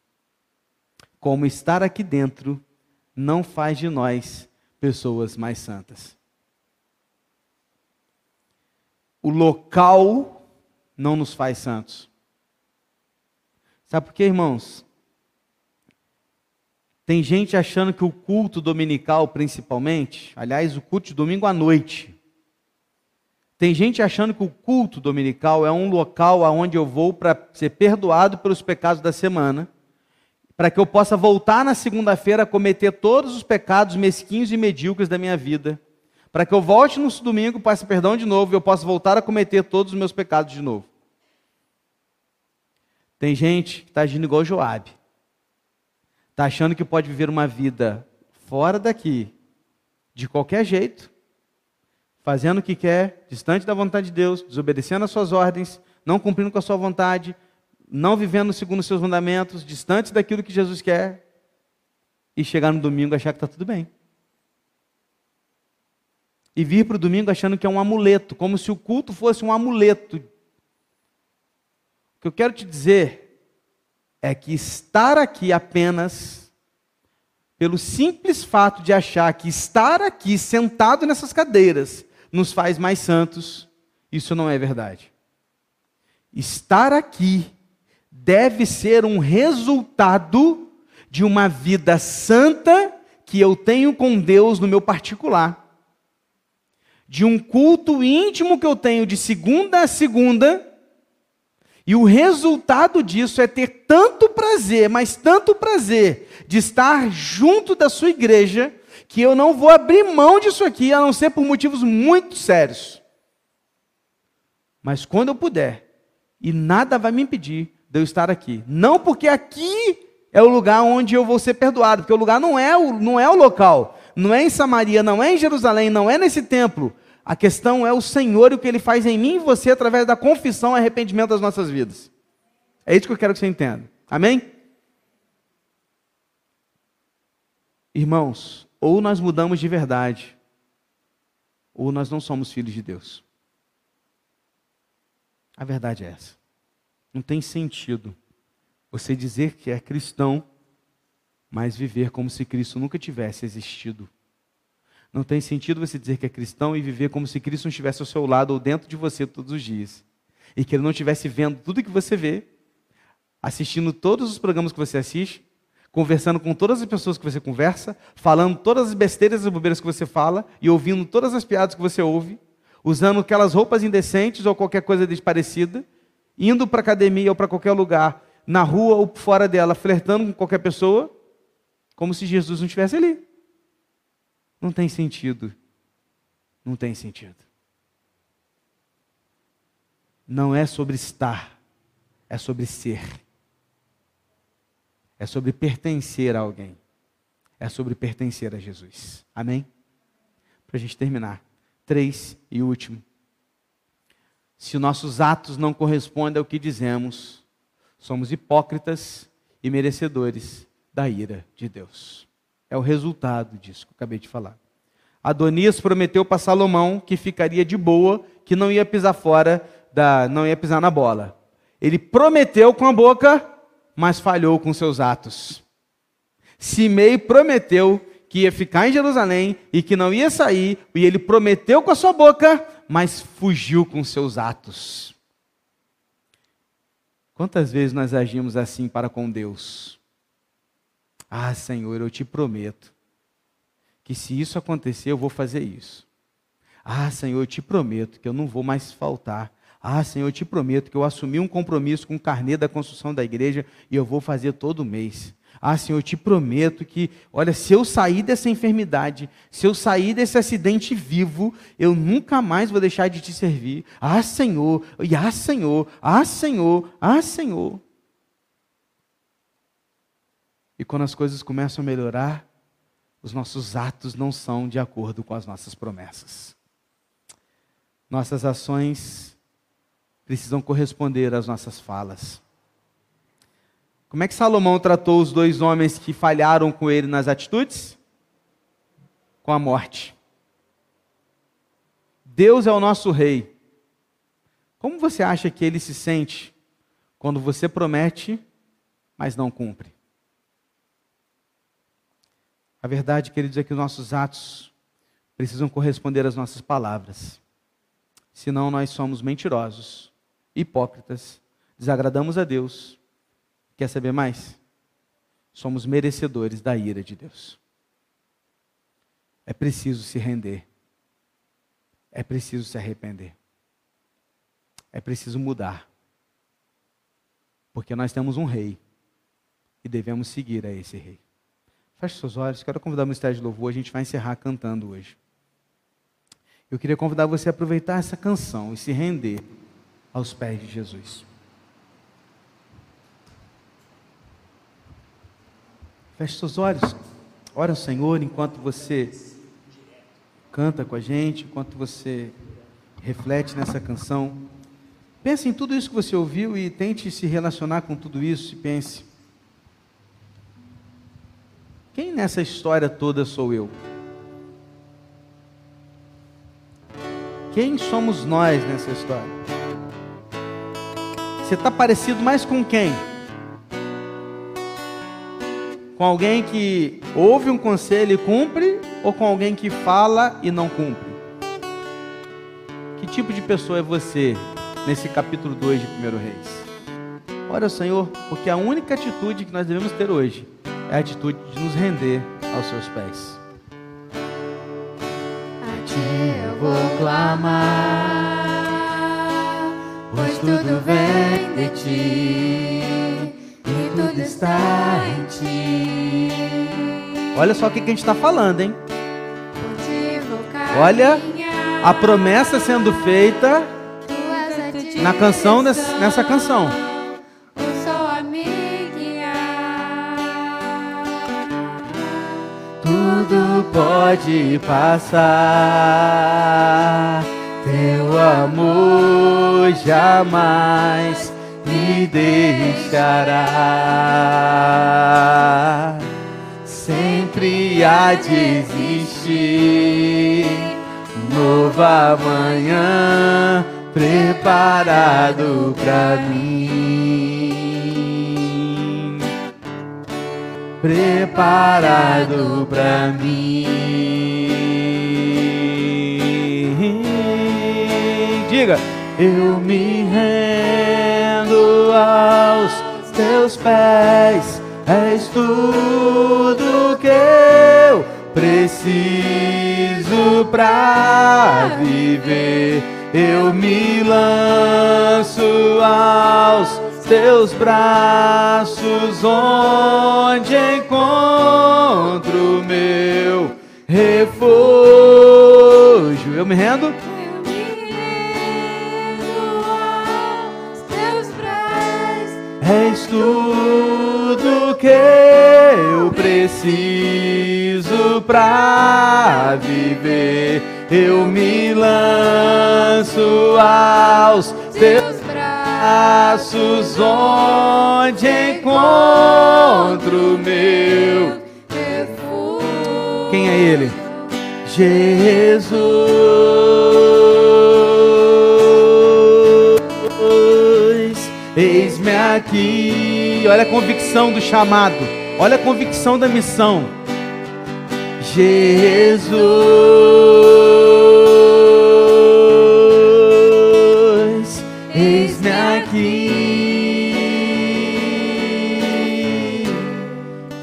Como estar aqui dentro não faz de nós pessoas mais santas. O local não nos faz santos. Sabe por quê, irmãos? Tem gente achando que o culto dominical, principalmente, aliás, o culto de domingo à noite, tem gente achando que o culto dominical é um local aonde eu vou para ser perdoado pelos pecados da semana, para que eu possa voltar na segunda-feira a cometer todos os pecados mesquinhos e medíocres da minha vida, para que eu volte no domingo, passe perdão de novo e eu possa voltar a cometer todos os meus pecados de novo. Tem gente que está agindo igual Joabe. Está achando que pode viver uma vida fora daqui, de qualquer jeito, fazendo o que quer, distante da vontade de Deus, desobedecendo às suas ordens, não cumprindo com a sua vontade, não vivendo segundo os seus mandamentos, distante daquilo que Jesus quer, e chegar no domingo achar que está tudo bem. E vir para o domingo achando que é um amuleto, como se o culto fosse um amuleto. O que eu quero te dizer é que estar aqui apenas pelo simples fato de achar que estar aqui sentado nessas cadeiras nos faz mais santos, isso não é verdade. Estar aqui deve ser um resultado de uma vida santa que eu tenho com Deus no meu particular. De um culto íntimo que eu tenho de segunda a segunda. E o resultado disso é ter tanto prazer, mas tanto prazer, de estar junto da sua igreja, que eu não vou abrir mão disso aqui, a não ser por motivos muito sérios. Mas quando eu puder, e nada vai me impedir de eu estar aqui. Não porque aqui é o lugar onde eu vou ser perdoado, porque o lugar não é o, não é o local, não é em Samaria, não é em Jerusalém, não é nesse templo. A questão é o Senhor e o que Ele faz em mim e você através da confissão e arrependimento das nossas vidas. É isso que eu quero que você entenda. Amém? Irmãos, ou nós mudamos de verdade, ou nós não somos filhos de Deus. A verdade é essa. Não tem sentido você dizer que é cristão, mas viver como se Cristo nunca tivesse existido. Não tem sentido você dizer que é cristão e viver como se Cristo não estivesse ao seu lado ou dentro de você todos os dias. E que Ele não estivesse vendo tudo que você vê, assistindo todos os programas que você assiste, conversando com todas as pessoas que você conversa, falando todas as besteiras e bobeiras que você fala e ouvindo todas as piadas que você ouve, usando aquelas roupas indecentes ou qualquer coisa desparecida indo para a academia ou para qualquer lugar, na rua ou fora dela, flertando com qualquer pessoa, como se Jesus não estivesse ali. Não tem sentido. Não tem sentido. Não é sobre estar, é sobre ser. É sobre pertencer a alguém. É sobre pertencer a Jesus. Amém? Para a gente terminar. Três e último se nossos atos não correspondem ao que dizemos, somos hipócritas e merecedores da ira de Deus. É o resultado disso que eu acabei de falar. Adonias prometeu para Salomão que ficaria de boa, que não ia pisar fora da, não ia pisar na bola. Ele prometeu com a boca, mas falhou com seus atos. Simei prometeu que ia ficar em Jerusalém e que não ia sair, e ele prometeu com a sua boca, mas fugiu com seus atos. Quantas vezes nós agimos assim para com Deus? Ah, Senhor, eu te prometo que se isso acontecer, eu vou fazer isso. Ah, Senhor, eu te prometo que eu não vou mais faltar. Ah, Senhor, eu te prometo que eu assumi um compromisso com o carnê da construção da igreja e eu vou fazer todo mês. Ah, Senhor, eu te prometo que, olha, se eu sair dessa enfermidade, se eu sair desse acidente vivo, eu nunca mais vou deixar de te servir. Ah, Senhor, e ah, Senhor, ah, Senhor, ah, Senhor. E quando as coisas começam a melhorar, os nossos atos não são de acordo com as nossas promessas. Nossas ações precisam corresponder às nossas falas. Como é que Salomão tratou os dois homens que falharam com ele nas atitudes? Com a morte. Deus é o nosso rei. Como você acha que ele se sente quando você promete, mas não cumpre? A verdade, queridos, é que os nossos atos precisam corresponder às nossas palavras. Senão nós somos mentirosos, hipócritas, desagradamos a Deus Quer saber mais? Somos merecedores da ira de Deus. É preciso se render. É preciso se arrepender. É preciso mudar. Porque nós temos um rei. e devemos seguir a esse rei. Feche seus olhos, quero convidar o ministério de louvor, a gente vai encerrar cantando hoje. Eu queria convidar você a aproveitar essa canção e se render aos pés de Jesus. Feche seus olhos, ora Senhor enquanto você canta com a gente, enquanto você reflete nessa canção. Pense em tudo isso que você ouviu e tente se relacionar com tudo isso e pense: quem nessa história toda sou eu? Quem somos nós nessa história? Você está parecido mais com quem? Com alguém que ouve um conselho e cumpre, ou com alguém que fala e não cumpre? Que tipo de pessoa é você nesse capítulo 2 de 1 Reis? Ora, Senhor, porque a única atitude que nós devemos ter hoje é a atitude de nos render aos seus pés. A ti eu vou clamar, pois tudo vem de ti tudo está em ti. Olha só o que a gente está falando, hein? Olha A promessa sendo feita na canção, nessa, nessa canção. Tudo pode passar, teu amor jamais me deixará. Sempre há de existir nova manhã preparado pra mim preparado pra mim. Diga, eu me rendo aos teus pés, és tudo que eu preciso pra viver. Eu me lanço aos teus braços, onde encontro meu refúgio. Eu me rendo. Tudo que eu preciso pra viver. Eu me lanço aos teus braços, onde encontro meu. refúgio. Quem é ele? Jesus, eis-me aqui. Olha a convicção do chamado, olha a convicção da missão. Jesus, eis-me aqui.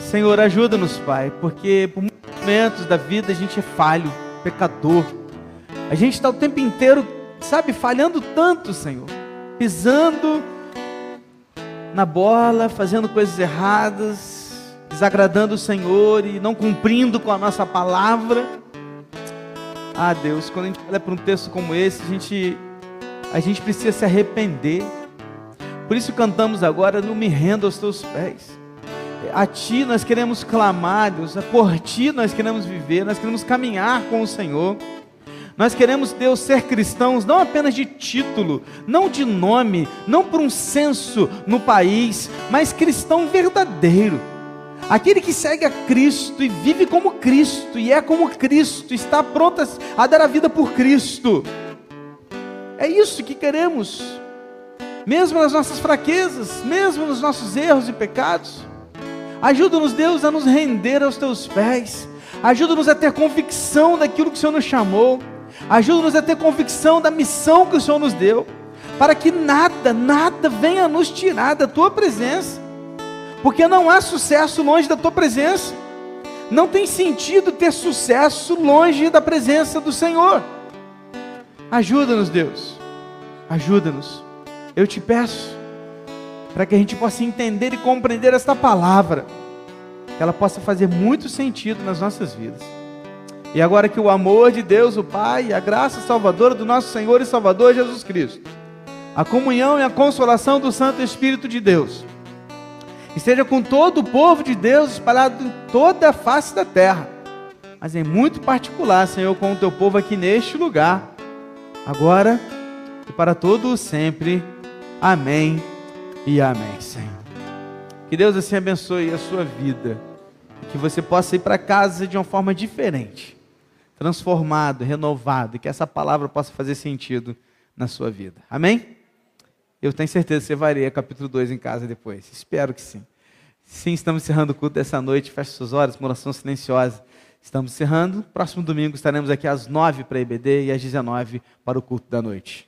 Senhor, ajuda-nos, Pai, porque por muitos momentos da vida a gente é falho, pecador. A gente está o tempo inteiro, sabe, falhando tanto, Senhor, pisando na bola, fazendo coisas erradas, desagradando o Senhor e não cumprindo com a nossa palavra. Ah, Deus, quando a gente olha para um texto como esse, a gente, a gente precisa se arrepender. Por isso cantamos agora, não me rendo aos teus pés. A Ti nós queremos clamar, Deus, por Ti nós queremos viver, nós queremos caminhar com o Senhor. Nós queremos, Deus, ser cristãos não apenas de título, não de nome, não por um censo no país, mas cristão verdadeiro. Aquele que segue a Cristo e vive como Cristo, e é como Cristo, está pronto a- dar a vida por Cristo. É isso que queremos, mesmo nas nossas fraquezas, mesmo nos nossos erros e pecados. Ajuda-nos, Deus, a nos render aos teus pés. Ajuda-nos a ter convicção daquilo que o Senhor nos chamou. Ajuda-nos a ter convicção da missão que o Senhor nos deu. Para que nada, nada venha nos tirar da tua presença. Porque não há sucesso longe da tua presença. Não tem sentido ter sucesso longe da presença do Senhor. Ajuda-nos, Deus. Ajuda-nos. Eu te peço. para que a gente possa entender e compreender esta palavra, que ela possa fazer muito sentido nas nossas vidas. E agora que o amor de Deus, o Pai, a graça salvadora do nosso Senhor e Salvador Jesus Cristo, a comunhão e a consolação do Santo Espírito de Deus, esteja com todo o povo de Deus espalhado em toda a face da terra, mas em muito particular, Senhor, com o teu povo aqui neste lugar, agora e para todo o sempre. Amém e amém, Senhor. Que Deus assim abençoe a sua vida, que você possa ir para casa de uma forma diferente, transformado, renovado, e que essa palavra possa fazer sentido na sua vida. Amém? Eu tenho certeza que você ler capítulo 2 em casa depois. Espero que sim. Sim, estamos encerrando o culto dessa noite. Feche suas horas, oração silenciosa. Estamos encerrando. Próximo domingo estaremos aqui às 9 para a IBD e às 19 para o culto da noite.